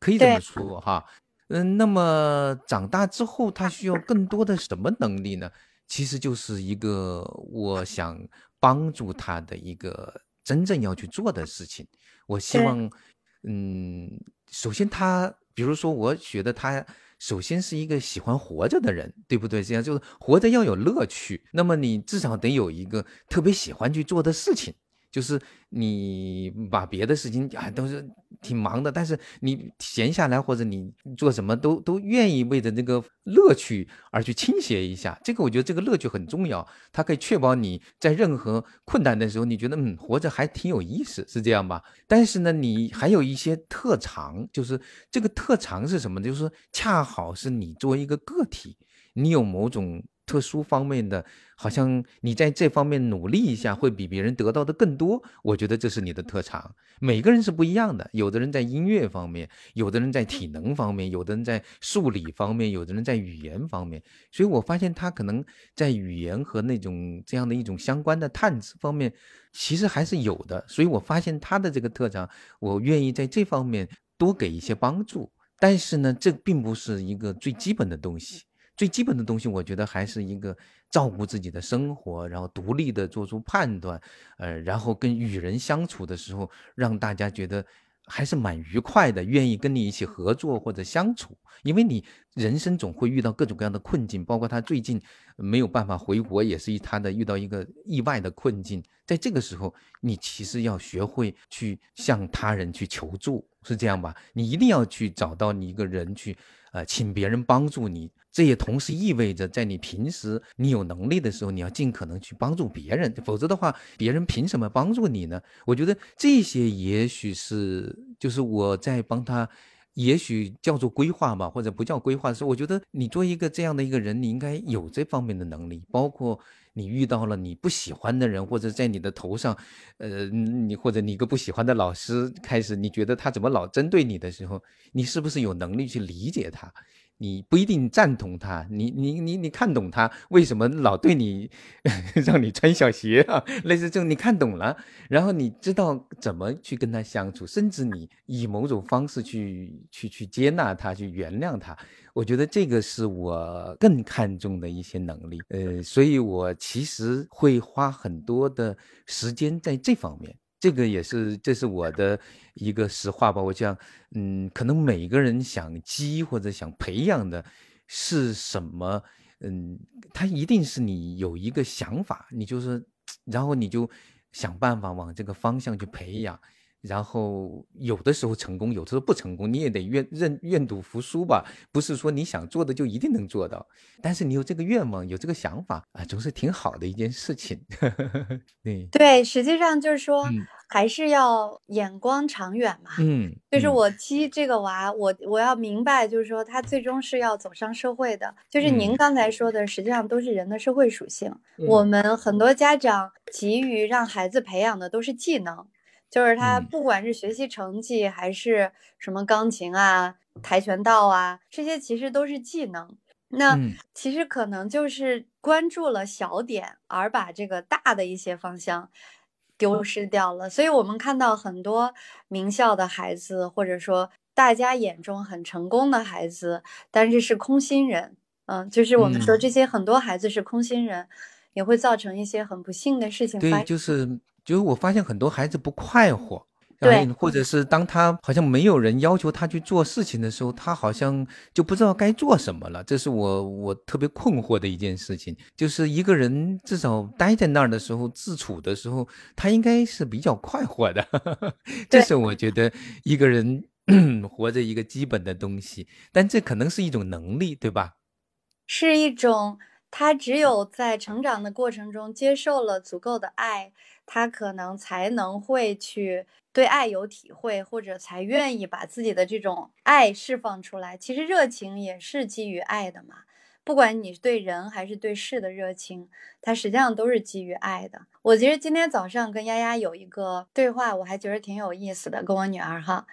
可以这么说哈。嗯，那么长大之后，他需要更多的什么能力呢？其实就是一个我想帮助他的一个真正要去做的事情。我希望，嗯，首先他，比如说，我觉得他首先是一个喜欢活着的人，对不对？这样就是活着要有乐趣。那么你至少得有一个特别喜欢去做的事情。就是你把别的事情啊都是挺忙的，但是你闲下来或者你做什么都都愿意为着这个乐趣而去倾斜一下。这个我觉得这个乐趣很重要，它可以确保你在任何困难的时候，你觉得嗯活着还挺有意思，是这样吧？但是呢，你还有一些特长，就是这个特长是什么？就是恰好是你作为一个个体，你有某种。特殊方面的，好像你在这方面努力一下，会比别人得到的更多。我觉得这是你的特长。每个人是不一样的，有的人在音乐方面，有的人在体能方面，有的人在数理方面，有的人在语言方面。所以我发现他可能在语言和那种这样的一种相关的探知方面，其实还是有的。所以我发现他的这个特长，我愿意在这方面多给一些帮助。但是呢，这并不是一个最基本的东西。最基本的东西，我觉得还是一个照顾自己的生活，然后独立的做出判断，呃，然后跟与人相处的时候，让大家觉得还是蛮愉快的，愿意跟你一起合作或者相处。因为你人生总会遇到各种各样的困境，包括他最近没有办法回国，也是他的遇到一个意外的困境。在这个时候，你其实要学会去向他人去求助，是这样吧？你一定要去找到你一个人去，呃，请别人帮助你。这也同时意味着，在你平时你有能力的时候，你要尽可能去帮助别人，否则的话，别人凭什么帮助你呢？我觉得这些也许是，就是我在帮他，也许叫做规划吧，或者不叫规划的时候，我觉得你做一个这样的一个人，你应该有这方面的能力，包括你遇到了你不喜欢的人，或者在你的头上，呃，你或者你一个不喜欢的老师开始，你觉得他怎么老针对你的时候，你是不是有能力去理解他？你不一定赞同他，你你你你看懂他为什么老对你 让你穿小鞋啊？类似这种你看懂了，然后你知道怎么去跟他相处，甚至你以某种方式去去去接纳他，去原谅他。我觉得这个是我更看重的一些能力，呃，所以我其实会花很多的时间在这方面。这个也是，这是我的一个实话吧。我讲，嗯，可能每个人想激或者想培养的是什么，嗯，他一定是你有一个想法，你就是，然后你就想办法往这个方向去培养。然后有的时候成功，有的时候不成功，你也得愿认愿赌服输吧。不是说你想做的就一定能做到，但是你有这个愿望，有这个想法啊，总是挺好的一件事情。对对，实际上就是说，还是要眼光长远嘛。嗯，就是我踢这个娃，我我要明白，就是说他最终是要走上社会的。就是您刚才说的，实际上都是人的社会属性。我们很多家长急于让孩子培养的都是技能。就是他不管是学习成绩还是什么钢琴啊、跆拳道啊，这些其实都是技能。那其实可能就是关注了小点，而把这个大的一些方向丢失掉了。所以我们看到很多名校的孩子，或者说大家眼中很成功的孩子，但是是空心人。嗯，就是我们说这些很多孩子是空心人，也会造成一些很不幸的事情发生。对，就是。就是我发现很多孩子不快活，对，或者是当他好像没有人要求他去做事情的时候，他好像就不知道该做什么了。这是我我特别困惑的一件事情。就是一个人至少待在那儿的时候，自处的时候，他应该是比较快活的。这是我觉得一个人 活着一个基本的东西，但这可能是一种能力，对吧？是一种，他只有在成长的过程中接受了足够的爱。他可能才能会去对爱有体会，或者才愿意把自己的这种爱释放出来。其实热情也是基于爱的嘛，不管你对人还是对事的热情，它实际上都是基于爱的。我其实今天早上跟丫丫有一个对话，我还觉得挺有意思的，跟我女儿哈。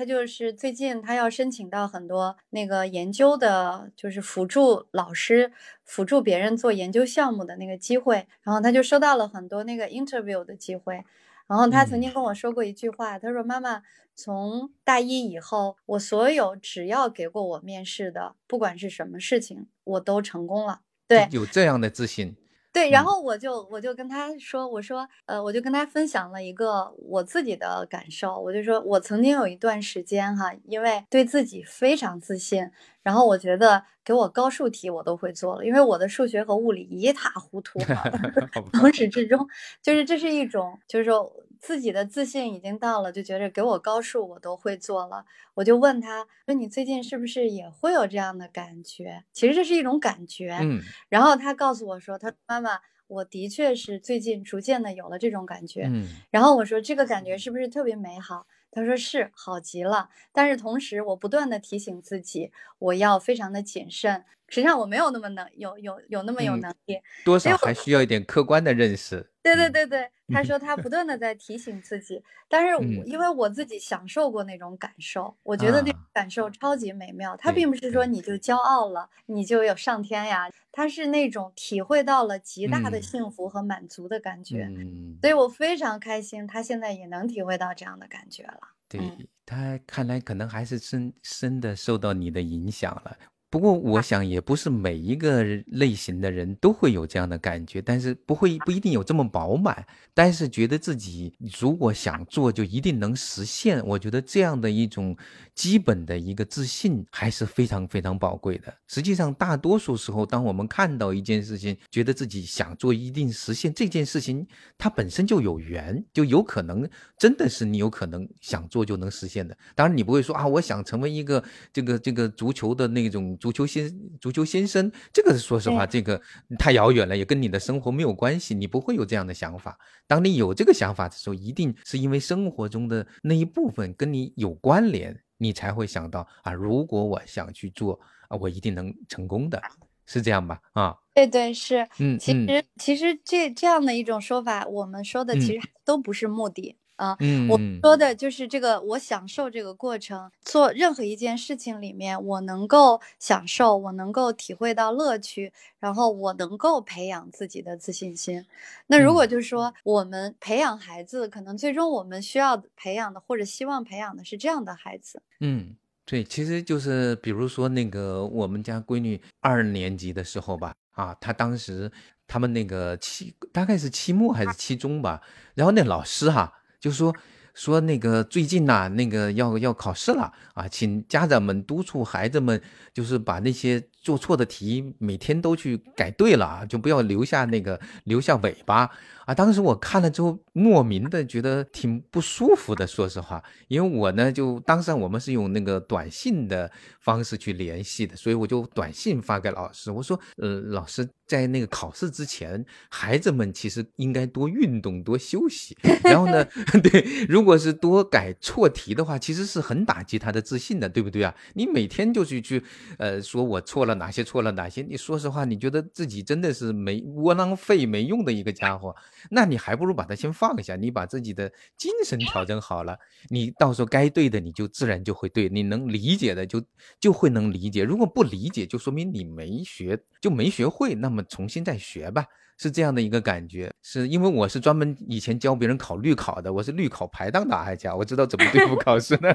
他就是最近他要申请到很多那个研究的，就是辅助老师辅助别人做研究项目的那个机会，然后他就收到了很多那个 interview 的机会，然后他曾经跟我说过一句话，他说：“妈妈，从大一以后，我所有只要给过我面试的，不管是什么事情，我都成功了。”对，有这样的自信。对，然后我就我就跟他说，我说，呃，我就跟他分享了一个我自己的感受，我就说我曾经有一段时间哈，因为对自己非常自信，然后我觉得给我高数题我都会做了，因为我的数学和物理一塌糊涂 从始至终就是这是一种，就是说。自己的自信已经到了，就觉得给我高数我都会做了。我就问他说：“你最近是不是也会有这样的感觉？”其实这是一种感觉。嗯。然后他告诉我说：“他妈妈，我的确是最近逐渐的有了这种感觉。”嗯。然后我说：“这个感觉是不是特别美好？”他说：“是，好极了。”但是同时，我不断的提醒自己，我要非常的谨慎。实际上我没有那么能有有有那么有能力，多少还需要一点客观的认识。对对对对，他说他不断的在提醒自己，但是因为我自己享受过那种感受，我觉得那种感受超级美妙。他并不是说你就骄傲了，你就有上天呀，他是那种体会到了极大的幸福和满足的感觉。嗯，所以我非常开心，他现在也能体会到这样的感觉了。对他看来可能还是深深的受到你的影响了。不过，我想也不是每一个类型的人都会有这样的感觉，但是不会不一定有这么饱满。但是觉得自己如果想做，就一定能实现。我觉得这样的一种基本的一个自信还是非常非常宝贵的。实际上，大多数时候，当我们看到一件事情，觉得自己想做一定实现这件事情，它本身就有缘，就有可能真的是你有可能想做就能实现的。当然，你不会说啊，我想成为一个这个这个足球的那种。足球先足球先生，这个说实话，这个太遥远了，也跟你的生活没有关系，你不会有这样的想法。当你有这个想法的时候，一定是因为生活中的那一部分跟你有关联，你才会想到啊，如果我想去做啊，我一定能成功的，是这样吧？啊，对对是，嗯，其实其实这这样的一种说法，我们说的其实都不是目的。啊。嗯，我说的就是这个，我享受这个过程，做任何一件事情里面，我能够享受，我能够体会到乐趣，然后我能够培养自己的自信心。那如果就是说，我们培养孩子，可能最终我们需要培养的或者希望培养的是这样的孩子。嗯，对，其实就是比如说那个我们家闺女二年级的时候吧，啊，她当时。他们那个期大概是期末还是期中吧，然后那老师哈就说说那个最近呐那个要要考试了啊，请家长们督促孩子们就是把那些做错的题每天都去改对了啊，就不要留下那个留下尾巴。啊，当时我看了之后，莫名的觉得挺不舒服的。说实话，因为我呢，就当时我们是用那个短信的方式去联系的，所以我就短信发给老师，我说：“呃，老师，在那个考试之前，孩子们其实应该多运动、多休息。然后呢，对，如果是多改错题的话，其实是很打击他的自信的，对不对啊？你每天就是去，呃，说我错了哪些，错了哪些，你说实话，你觉得自己真的是没窝囊废、没用的一个家伙。”那你还不如把它先放下，你把自己的精神调整好了，你到时候该对的你就自然就会对，你能理解的就就会能理解，如果不理解，就说明你没学就没学会，那么重新再学吧。是这样的一个感觉，是因为我是专门以前教别人考律考的，我是律考排档打还家，我知道怎么对付考试呢。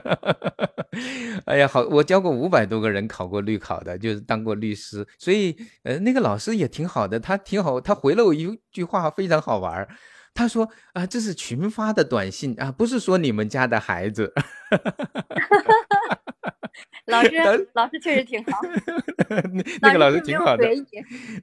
哎呀，好，我教过五百多个人考过律考的，就是当过律师，所以呃，那个老师也挺好的，他挺好，他回了我一句话，非常好玩他说啊，这是群发的短信啊，不是说你们家的孩子。老师，老师确实挺好。那个老师挺好的，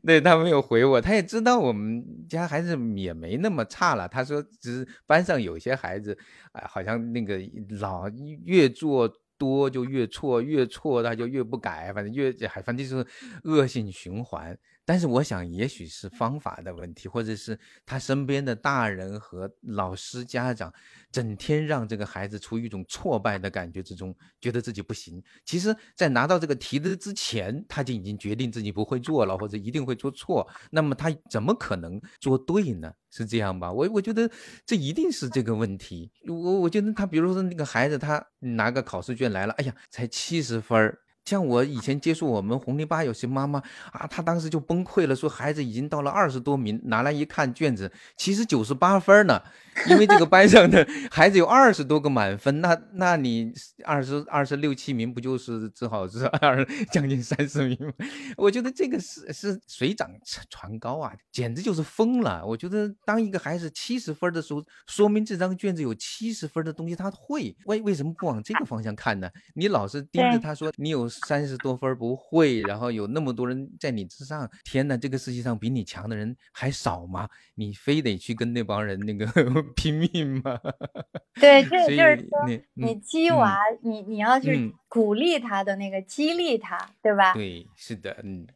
对他没有回我，他也知道我们家孩子也没那么差了。他说，只是班上有些孩子，哎，好像那个老越做多就越错，越错他就越不改，反正越还反正就是恶性循环。但是我想，也许是方法的问题，或者是他身边的大人和老师、家长整天让这个孩子处于一种挫败的感觉之中，觉得自己不行。其实，在拿到这个题的之前，他就已经决定自己不会做了，或者一定会做错。那么他怎么可能做对呢？是这样吧？我我觉得这一定是这个问题。我我觉得他，比如说那个孩子，他拿个考试卷来了，哎呀，才七十分儿。像我以前接触我们红泥巴有些妈妈啊，她当时就崩溃了，说孩子已经到了二十多名，拿来一看卷子，其实九十八分呢。因为这个班上的 孩子有二十多个满分，那那你二十二十六七名不就是只好是二将近三十名吗？我觉得这个是是水涨船高啊，简直就是疯了。我觉得当一个孩子七十分的时候，说明这张卷子有七十分的东西他会。为为什么不往这个方向看呢？你老是盯着他说你有三十多分不会，然后有那么多人在你之上，天哪，这个世界上比你强的人还少吗？你非得去跟那帮人那个。拼命吗？对，这就是说，你鸡娃，你你要去鼓励他的那个激励他，对吧？对，是的，嗯，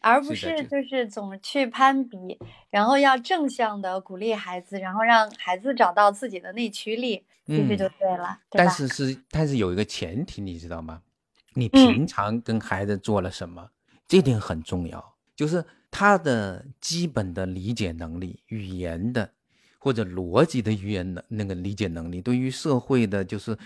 而不是就是总去攀比，然后要正向的鼓励孩子，然后让孩子找到自己的内驱力，其实就对了。但是是，但是有一个前提，你知道吗？你平常跟孩子做了什么？这点很重要，就是他的基本的理解能力、语言的。或者逻辑的语言能那个理解能力，对于社会的就是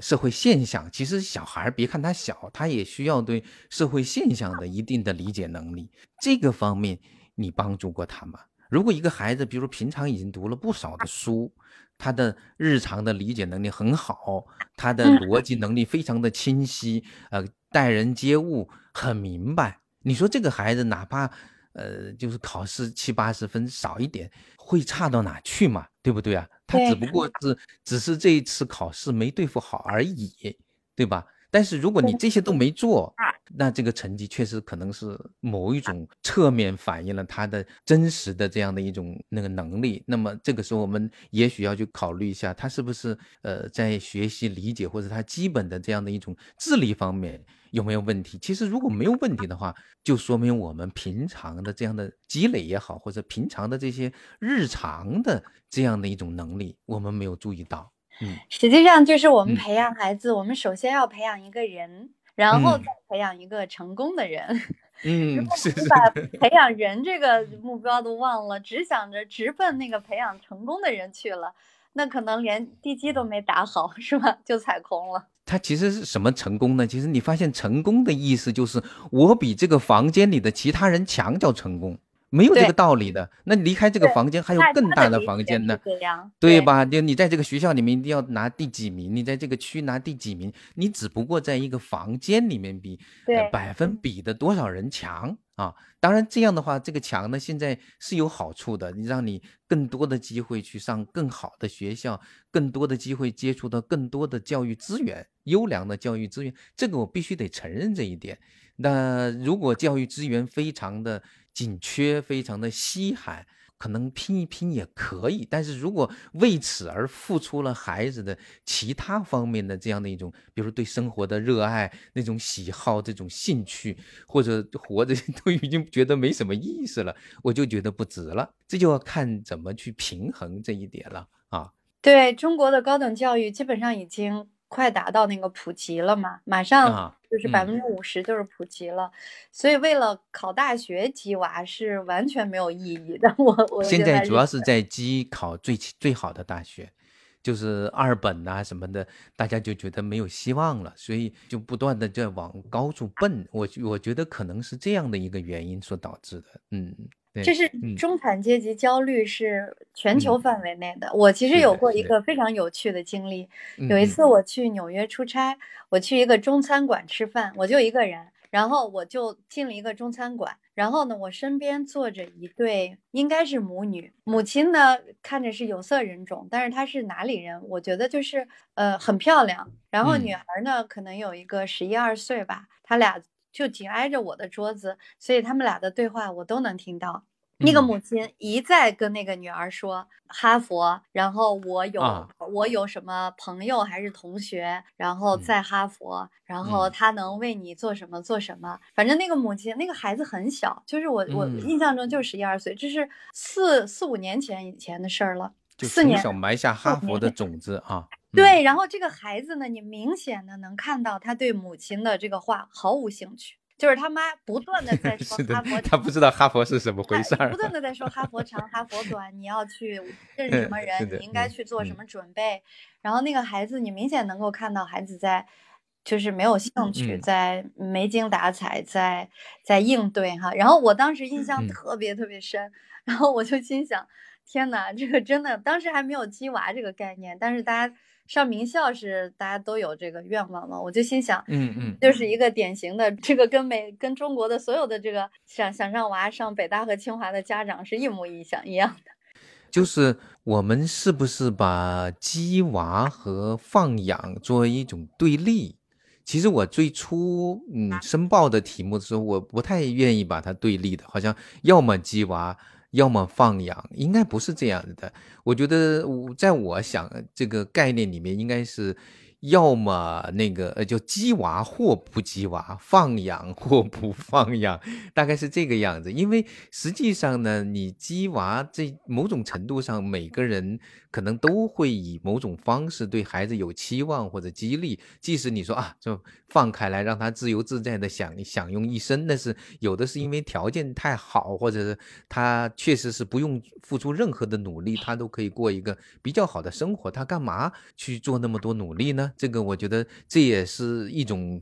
社会现象，其实小孩别看他小，他也需要对社会现象的一定的理解能力。这个方面你帮助过他吗？如果一个孩子，比如平常已经读了不少的书，他的日常的理解能力很好，他的逻辑能力非常的清晰，呃，待人接物很明白。你说这个孩子哪怕。呃，就是考试七八十分少一点，会差到哪去嘛？对不对啊？他只不过是只是这一次考试没对付好而已，对吧？但是如果你这些都没做，那这个成绩确实可能是某一种侧面反映了他的真实的这样的一种那个能力。那么这个时候，我们也许要去考虑一下，他是不是呃在学习理解或者他基本的这样的一种智力方面有没有问题？其实如果没有问题的话，就说明我们平常的这样的积累也好，或者平常的这些日常的这样的一种能力，我们没有注意到。嗯，实际上就是我们培养孩子，我们首先要培养一个人，然后再培养一个成功的人。嗯，是是。把培养人这个目标都忘了，只想着直奔那个培养成功的人去了，那可能连地基都没打好，是吧？就踩空了。它其实是什么成功呢？其实你发现成功的意思就是我比这个房间里的其他人强叫成功，没有这个道理的。那离开这个房间还有更大的房间呢，对吧？就你在这个学校里面一定要拿第几名，你在这个区拿第几名，你只不过在一个房间里面比百分比的多少人强。啊，当然这样的话，这个强呢，现在是有好处的，你让你更多的机会去上更好的学校，更多的机会接触到更多的教育资源，优良的教育资源，这个我必须得承认这一点。那如果教育资源非常的紧缺，非常的稀罕。可能拼一拼也可以，但是如果为此而付出了孩子的其他方面的这样的一种，比如对生活的热爱、那种喜好、这种兴趣，或者活着 都已经觉得没什么意思了，我就觉得不值了。这就要看怎么去平衡这一点了啊。对中国的高等教育，基本上已经。快达到那个普及了嘛？马上就是百分之五十就是普及了，所以为了考大学鸡娃是完全没有意义的。我我现在主要是在鸡考最最好的大学，就是二本呐什么的，大家就觉得没有希望了，所以就不断的在往高处奔。我我觉得可能是这样的一个原因所导致的。嗯。这是中产阶级焦虑是全球范围内的。我其实有过一个非常有趣的经历。有一次我去纽约出差，我去一个中餐馆吃饭，我就一个人，然后我就进了一个中餐馆，然后呢，我身边坐着一对应该是母女，母亲呢看着是有色人种，但是她是哪里人？我觉得就是呃很漂亮。然后女孩呢可能有一个十一二岁吧，她俩。就紧挨着我的桌子，所以他们俩的对话我都能听到。那个母亲一再跟那个女儿说哈佛，然后我有我有什么朋友还是同学，然后在哈佛，然后他能为你做什么做什么。反正那个母亲那个孩子很小，就是我我印象中就十一二岁，这是四四五年前以前的事儿了。就从小埋下哈佛的种子啊。对，然后这个孩子呢，你明显的能看到他对母亲的这个话毫无兴趣，就是他妈不断 的在说哈佛，他不知道哈佛是什么回事儿，不断的在说哈佛长哈佛短，你要去认识什么人，你应该去做什么准备。然后那个孩子，你明显能够看到孩子在就是没有兴趣，在没精打采，在在应对哈。然后我当时印象特别特别深，然后我就心想，天哪，这个真的，当时还没有鸡娃这个概念，但是大家。上名校是大家都有这个愿望嘛？我就心想，嗯嗯，就是一个典型的这个跟美跟中国的所有的这个想想让娃上北大和清华的家长是一模一样一样的。就是我们是不是把鸡娃和放养作为一种对立？其实我最初嗯申报的题目的时候，我不太愿意把它对立的，好像要么鸡娃。要么放养，应该不是这样子的。我觉得，在我想这个概念里面，应该是。要么那个呃，叫鸡娃或不鸡娃，放养或不放养，大概是这个样子。因为实际上呢，你鸡娃这某种程度上，每个人可能都会以某种方式对孩子有期望或者激励。即使你说啊，就放开来让他自由自在的享享用一生，那是有的是因为条件太好，或者是他确实是不用付出任何的努力，他都可以过一个比较好的生活。他干嘛去做那么多努力呢？这个我觉得这也是一种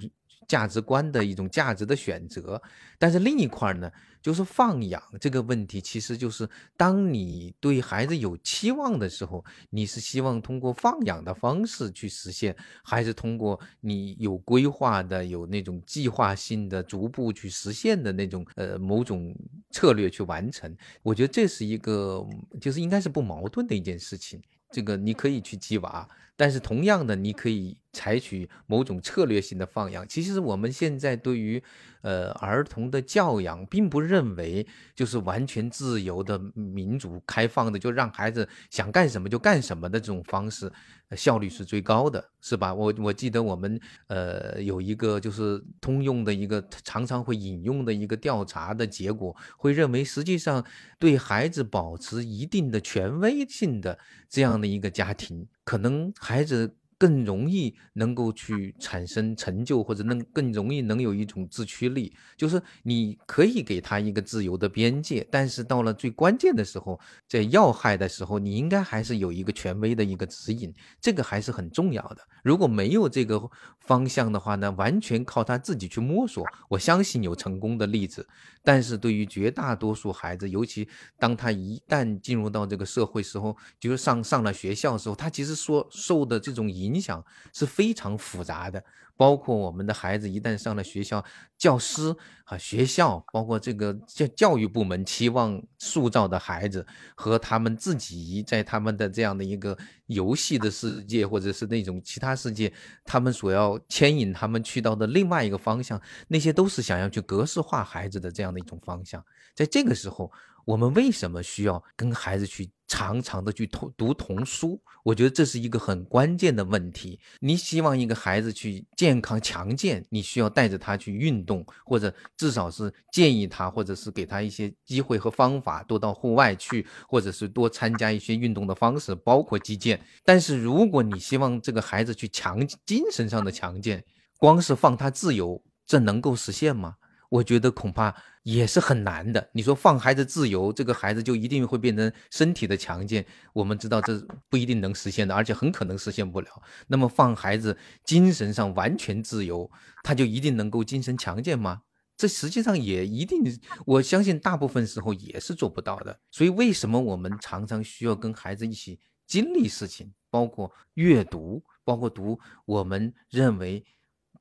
价值观的一种价值的选择，但是另一块呢，就是放养这个问题，其实就是当你对孩子有期望的时候，你是希望通过放养的方式去实现，还是通过你有规划的、有那种计划性的、逐步去实现的那种呃某种策略去完成？我觉得这是一个，就是应该是不矛盾的一件事情。这个你可以去鸡娃，但是同样的，你可以采取某种策略性的放养。其实我们现在对于呃儿童的教养，并不认为就是完全自由的、民主开放的，就让孩子想干什么就干什么的这种方式。效率是最高的，是吧？我我记得我们呃有一个就是通用的一个常常会引用的一个调查的结果，会认为实际上对孩子保持一定的权威性的这样的一个家庭，可能孩子更容易能够去产生成就，或者能更容易能有一种自驱力。就是你可以给他一个自由的边界，但是到了最关键的时候，在要害的时候，你应该还是有一个权威的一个指引，这个还是很重要的。如果没有这个方向的话呢，完全靠他自己去摸索，我相信有成功的例子。但是对于绝大多数孩子，尤其当他一旦进入到这个社会时候，就是上上了学校时候，他其实说受的这种影响是非常复杂的。包括我们的孩子一旦上了学校，教师啊，学校，包括这个教教育部门期望塑造的孩子，和他们自己在他们的这样的一个游戏的世界，或者是那种其他世界，他们所要牵引他们去到的另外一个方向，那些都是想要去格式化孩子的这样的一种方向。在这个时候。我们为什么需要跟孩子去常常的去读读童书？我觉得这是一个很关键的问题。你希望一个孩子去健康强健，你需要带着他去运动，或者至少是建议他，或者是给他一些机会和方法，多到户外去，或者是多参加一些运动的方式，包括击剑。但是如果你希望这个孩子去强精神上的强健，光是放他自由，这能够实现吗？我觉得恐怕也是很难的。你说放孩子自由，这个孩子就一定会变成身体的强健？我们知道这不一定能实现的，而且很可能实现不了。那么放孩子精神上完全自由，他就一定能够精神强健吗？这实际上也一定，我相信大部分时候也是做不到的。所以为什么我们常常需要跟孩子一起经历事情，包括阅读，包括读我们认为。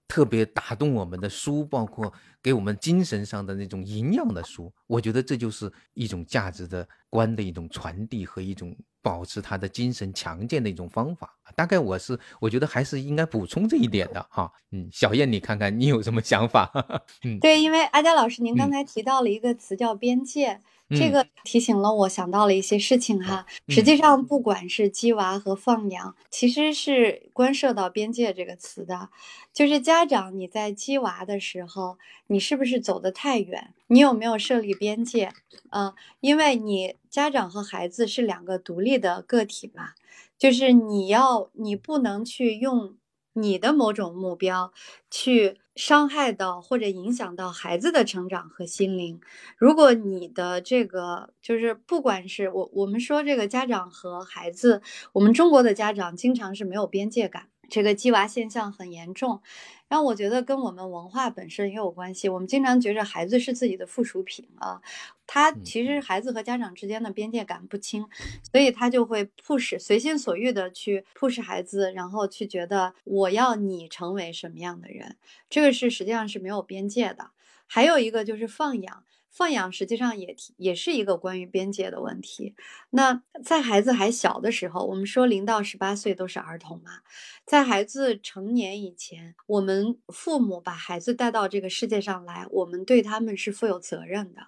特别打动我们的书，包括给我们精神上的那种营养的书，我觉得这就是一种价值的观的一种传递和一种保持他的精神强健的一种方法。大概我是我觉得还是应该补充这一点的哈。嗯，小燕，你看看你有什么想法？嗯，对，因为阿佳老师您刚才提到了一个词叫边界。这个提醒了我想到了一些事情哈。实际上，不管是鸡娃和放养，其实是关涉到边界这个词的。就是家长你在鸡娃的时候，你是不是走得太远？你有没有设立边界？嗯，因为你家长和孩子是两个独立的个体嘛，就是你要你不能去用。你的某种目标，去伤害到或者影响到孩子的成长和心灵。如果你的这个就是，不管是我我们说这个家长和孩子，我们中国的家长经常是没有边界感。这个鸡娃现象很严重，然后我觉得跟我们文化本身也有关系。我们经常觉着孩子是自己的附属品啊，他其实孩子和家长之间的边界感不清，所以他就会 push 随心所欲的去 push 孩子，然后去觉得我要你成为什么样的人，这个是实际上是没有边界的。还有一个就是放养。放养实际上也也是一个关于边界的问题。那在孩子还小的时候，我们说零到十八岁都是儿童嘛，在孩子成年以前，我们父母把孩子带到这个世界上来，我们对他们是负有责任的。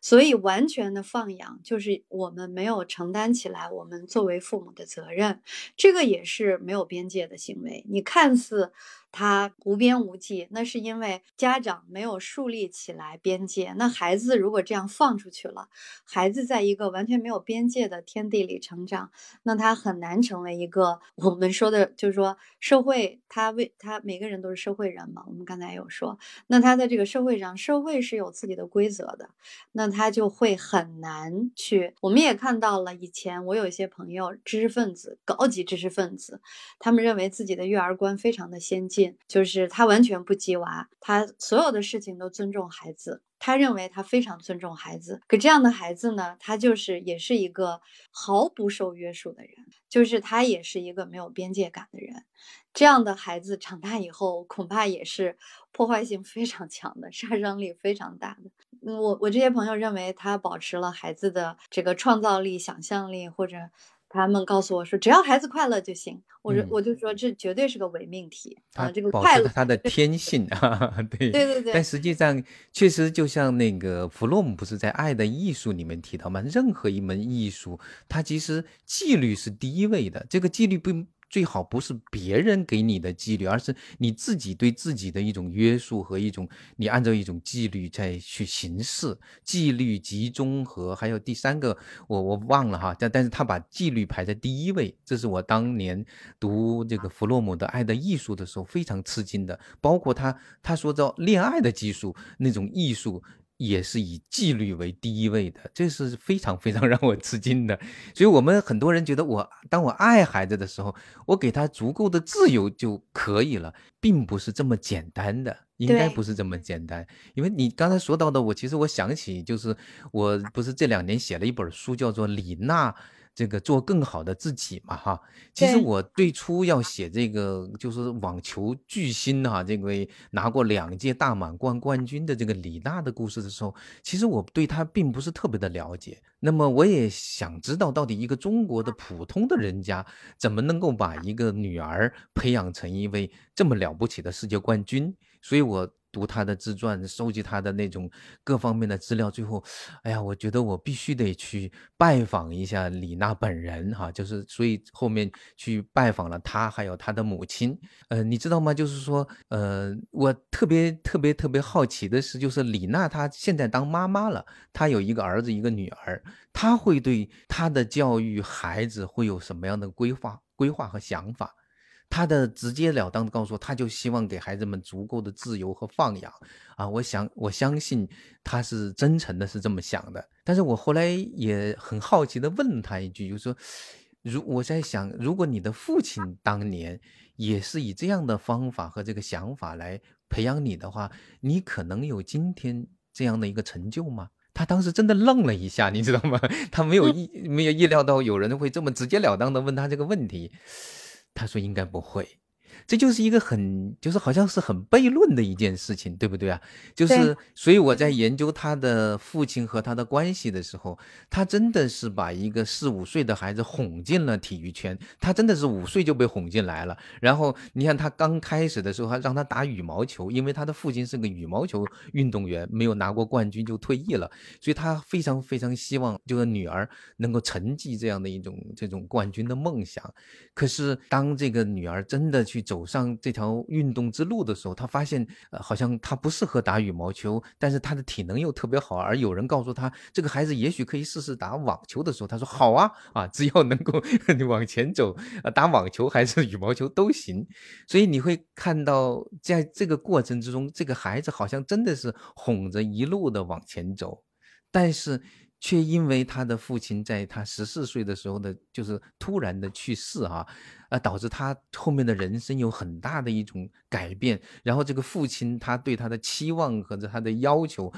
所以，完全的放养就是我们没有承担起来我们作为父母的责任，这个也是没有边界的行为。你看似。他无边无际，那是因为家长没有树立起来边界。那孩子如果这样放出去了，孩子在一个完全没有边界的天地里成长，那他很难成为一个我们说的，就是说社会，他为他每个人都是社会人嘛。我们刚才有说，那他在这个社会上，社会是有自己的规则的，那他就会很难去。我们也看到了，以前我有一些朋友，知识分子、高级知识分子，他们认为自己的育儿观非常的先进。就是他完全不鸡娃，他所有的事情都尊重孩子，他认为他非常尊重孩子。可这样的孩子呢，他就是也是一个毫不受约束的人，就是他也是一个没有边界感的人。这样的孩子长大以后，恐怕也是破坏性非常强的，杀伤力非常大的。我我这些朋友认为他保持了孩子的这个创造力、想象力，或者。他们告诉我说，只要孩子快乐就行。我说，我就说，这绝对是个伪命题啊！这个快乐，他的天性啊，对 对对对。但实际上，确实就像那个弗洛姆不是在《爱的艺术》里面提到吗？任何一门艺术，它其实纪律是第一位的。这个纪律不最好不是别人给你的纪律，而是你自己对自己的一种约束和一种你按照一种纪律在去行事。纪律集中和还有第三个，我我忘了哈，但但是他把纪律排在第一位，这是我当年读这个弗洛姆的《爱的艺术》的时候非常吃惊的。包括他他说到恋爱的技术那种艺术。也是以纪律为第一位的，这是非常非常让我吃惊的。所以，我们很多人觉得，我当我爱孩子的时候，我给他足够的自由就可以了，并不是这么简单的，应该不是这么简单。因为你刚才说到的，我其实我想起，就是我不是这两年写了一本书，叫做《李娜》。这个做更好的自己嘛，哈，其实我最初要写这个就是网球巨星哈，这位拿过两届大满贯冠军的这个李娜的故事的时候，其实我对她并不是特别的了解。那么我也想知道，到底一个中国的普通的人家怎么能够把一个女儿培养成一位这么了不起的世界冠军？所以我。读他的自传，收集他的那种各方面的资料，最后，哎呀，我觉得我必须得去拜访一下李娜本人哈，就是所以后面去拜访了他，还有他的母亲。呃，你知道吗？就是说，呃，我特别特别特别好奇的是，就是李娜她现在当妈妈了，她有一个儿子一个女儿，她会对她的教育孩子会有什么样的规划、规划和想法？他的直截了当的告诉我他，就希望给孩子们足够的自由和放养啊！我想，我相信他是真诚的，是这么想的。但是我后来也很好奇的问他一句，就是说，如我在想，如果你的父亲当年也是以这样的方法和这个想法来培养你的话，你可能有今天这样的一个成就吗？他当时真的愣了一下，你知道吗？他没有意没有意料到有人会这么直截了当的问他这个问题。他说：“应该不会。”这就是一个很，就是好像是很悖论的一件事情，对不对啊？就是，所以我在研究他的父亲和他的关系的时候，他真的是把一个四五岁的孩子哄进了体育圈，他真的是五岁就被哄进来了。然后你看他刚开始的时候，还让他打羽毛球，因为他的父亲是个羽毛球运动员，没有拿过冠军就退役了，所以他非常非常希望就是女儿能够承继这样的一种这种冠军的梦想。可是当这个女儿真的去。走走上这条运动之路的时候，他发现，呃，好像他不适合打羽毛球，但是他的体能又特别好。而有人告诉他，这个孩子也许可以试试打网球的时候，他说好啊，啊，只要能够 你往前走，打网球还是羽毛球都行。所以你会看到，在这个过程之中，这个孩子好像真的是哄着一路的往前走，但是。却因为他的父亲在他十四岁的时候的，就是突然的去世啊，呃，导致他后面的人生有很大的一种改变。然后这个父亲他对他的期望和他的要求。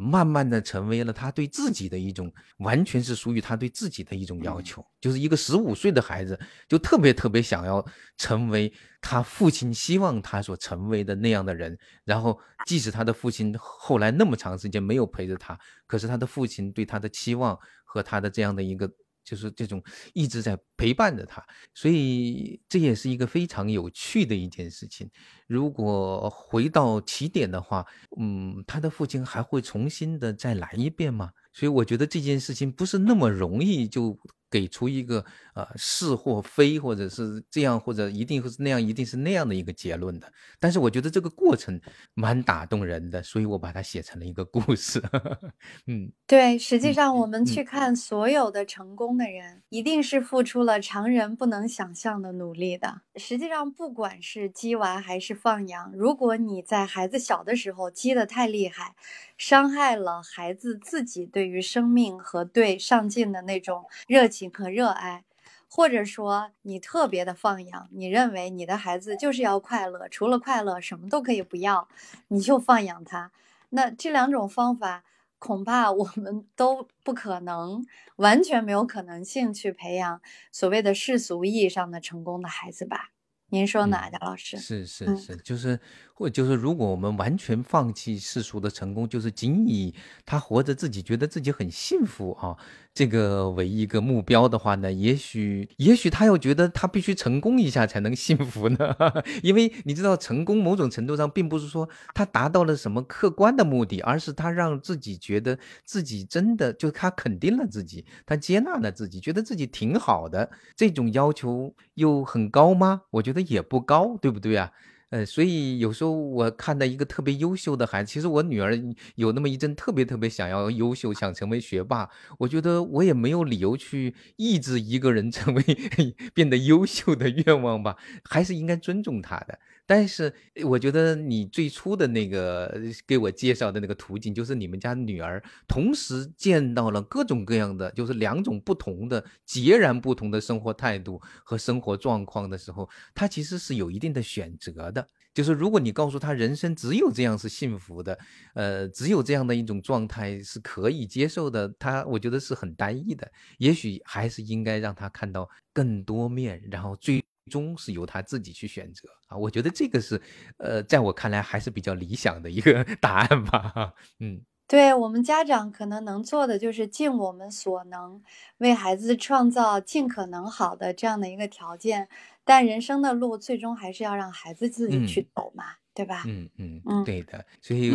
慢慢的成为了他对自己的一种，完全是属于他对自己的一种要求，就是一个十五岁的孩子，就特别特别想要成为他父亲希望他所成为的那样的人。然后，即使他的父亲后来那么长时间没有陪着他，可是他的父亲对他的期望和他的这样的一个。就是这种一直在陪伴着他，所以这也是一个非常有趣的一件事情。如果回到起点的话，嗯，他的父亲还会重新的再来一遍吗？所以我觉得这件事情不是那么容易就。给出一个呃是或非，或者是这样，或者一定是那样，一定是那样的一个结论的。但是我觉得这个过程蛮打动人的，所以我把它写成了一个故事。嗯，对，实际上我们去看所有的成功的人，一定是付出了常人不能想象的努力的。实际上，不管是鸡娃还是放羊，如果你在孩子小的时候鸡得太厉害，伤害了孩子自己对于生命和对上进的那种热情。和热爱，或者说你特别的放养，你认为你的孩子就是要快乐，除了快乐什么都可以不要，你就放养他。那这两种方法，恐怕我们都不可能，完全没有可能性去培养所谓的世俗意义上的成功的孩子吧。您说呢，贾老师？是是是，就是或就是如果我们完全放弃世俗的成功，就是仅以他活着自己觉得自己很幸福啊。这个为一个目标的话呢，也许也许他又觉得他必须成功一下才能幸福呢，因为你知道，成功某种程度上并不是说他达到了什么客观的目的，而是他让自己觉得自己真的就他肯定了自己，他接纳了自己，觉得自己挺好的。这种要求又很高吗？我觉得也不高，对不对啊？呃，所以有时候我看到一个特别优秀的孩子，其实我女儿有那么一阵特别特别想要优秀，想成为学霸。我觉得我也没有理由去抑制一个人成为 变得优秀的愿望吧，还是应该尊重他的。但是我觉得你最初的那个给我介绍的那个途径，就是你们家女儿同时见到了各种各样的，就是两种不同的、截然不同的生活态度和生活状况的时候，她其实是有一定的选择的。就是如果你告诉她人生只有这样是幸福的，呃，只有这样的一种状态是可以接受的，她我觉得是很单一的。也许还是应该让她看到更多面，然后最。终是由他自己去选择啊，我觉得这个是，呃，在我看来还是比较理想的一个 答案吧。嗯，对我们家长可能能做的就是尽我们所能，为孩子创造尽可能好的这样的一个条件，但人生的路最终还是要让孩子自己去走嘛。对吧？嗯嗯嗯，对的。所以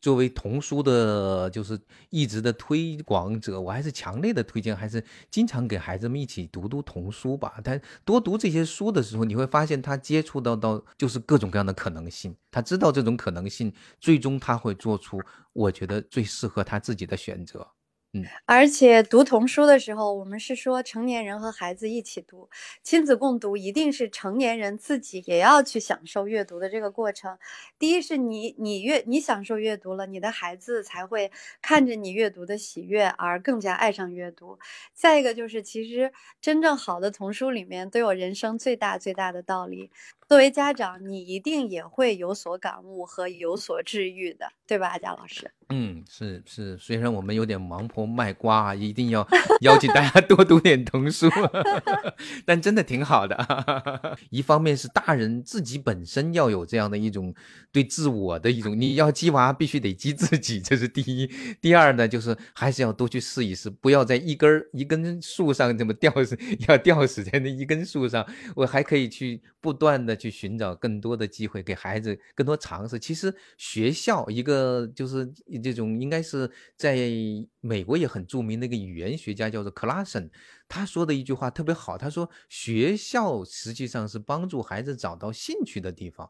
作为童书的，就是一直的推广者，我还是强烈的推荐，还是经常给孩子们一起读读童书吧。他多读这些书的时候，你会发现他接触到到就是各种各样的可能性，他知道这种可能性，最终他会做出我觉得最适合他自己的选择。而且读童书的时候，我们是说成年人和孩子一起读，亲子共读，一定是成年人自己也要去享受阅读的这个过程。第一是你你阅你享受阅读了，你的孩子才会看着你阅读的喜悦而更加爱上阅读。再一个就是，其实真正好的童书里面都有人生最大最大的道理。作为家长，你一定也会有所感悟和有所治愈的，对吧，贾老师？嗯，是是，虽然我们有点盲婆卖瓜，一定要邀请大家多读点童书，但真的挺好的。一方面是大人自己本身要有这样的一种对自我的一种，你要激娃必须得激自己，这是第一。第二呢，就是还是要多去试一试，不要在一根一根树上这么吊死，要吊死在那一根树上。我还可以去不断的。去寻找更多的机会，给孩子更多尝试。其实学校一个呃就是这种，应该是在美国也很著名的一个语言学家叫做克拉森，他说的一句话特别好。他说学校实际上是帮助孩子找到兴趣的地方。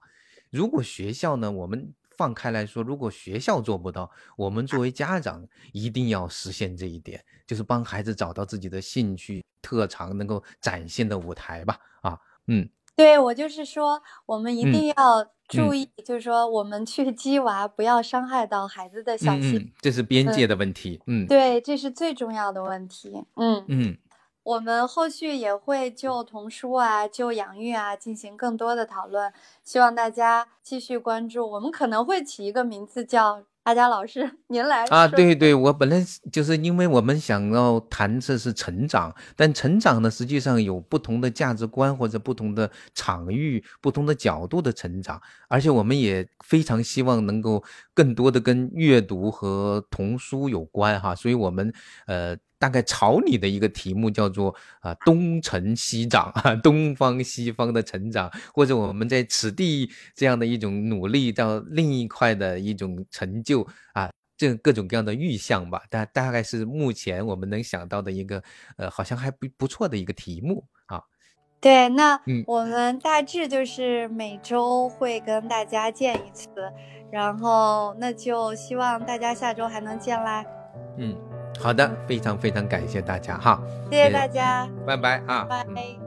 如果学校呢，我们放开来说，如果学校做不到，我们作为家长一定要实现这一点，就是帮孩子找到自己的兴趣特长，能够展现的舞台吧。啊，嗯。对我就是说，我们一定要注意，就是说，我们去激娃，不要伤害到孩子的小心，这是边界的问题。嗯，对，这是最重要的问题。嗯嗯，我们后续也会就童书啊，就养育啊进行更多的讨论，希望大家继续关注。我们可能会起一个名字叫。阿佳老师，您来啊！对对，我本来就是因为我们想要谈的是成长，但成长呢，实际上有不同的价值观或者不同的场域、不同的角度的成长，而且我们也非常希望能够更多的跟阅读和童书有关哈，所以我们呃。大概朝你的一个题目叫做啊东成西长啊 东方西方的成长，或者我们在此地这样的一种努力到另一块的一种成就啊，这各种各样的预象吧，大大概是目前我们能想到的一个呃好像还不不错的一个题目啊。对，那我们大致就是每周会跟大家见一次，然后那就希望大家下周还能见啦。嗯。好的，非常非常感谢大家哈，谢谢大家，拜拜啊，拜。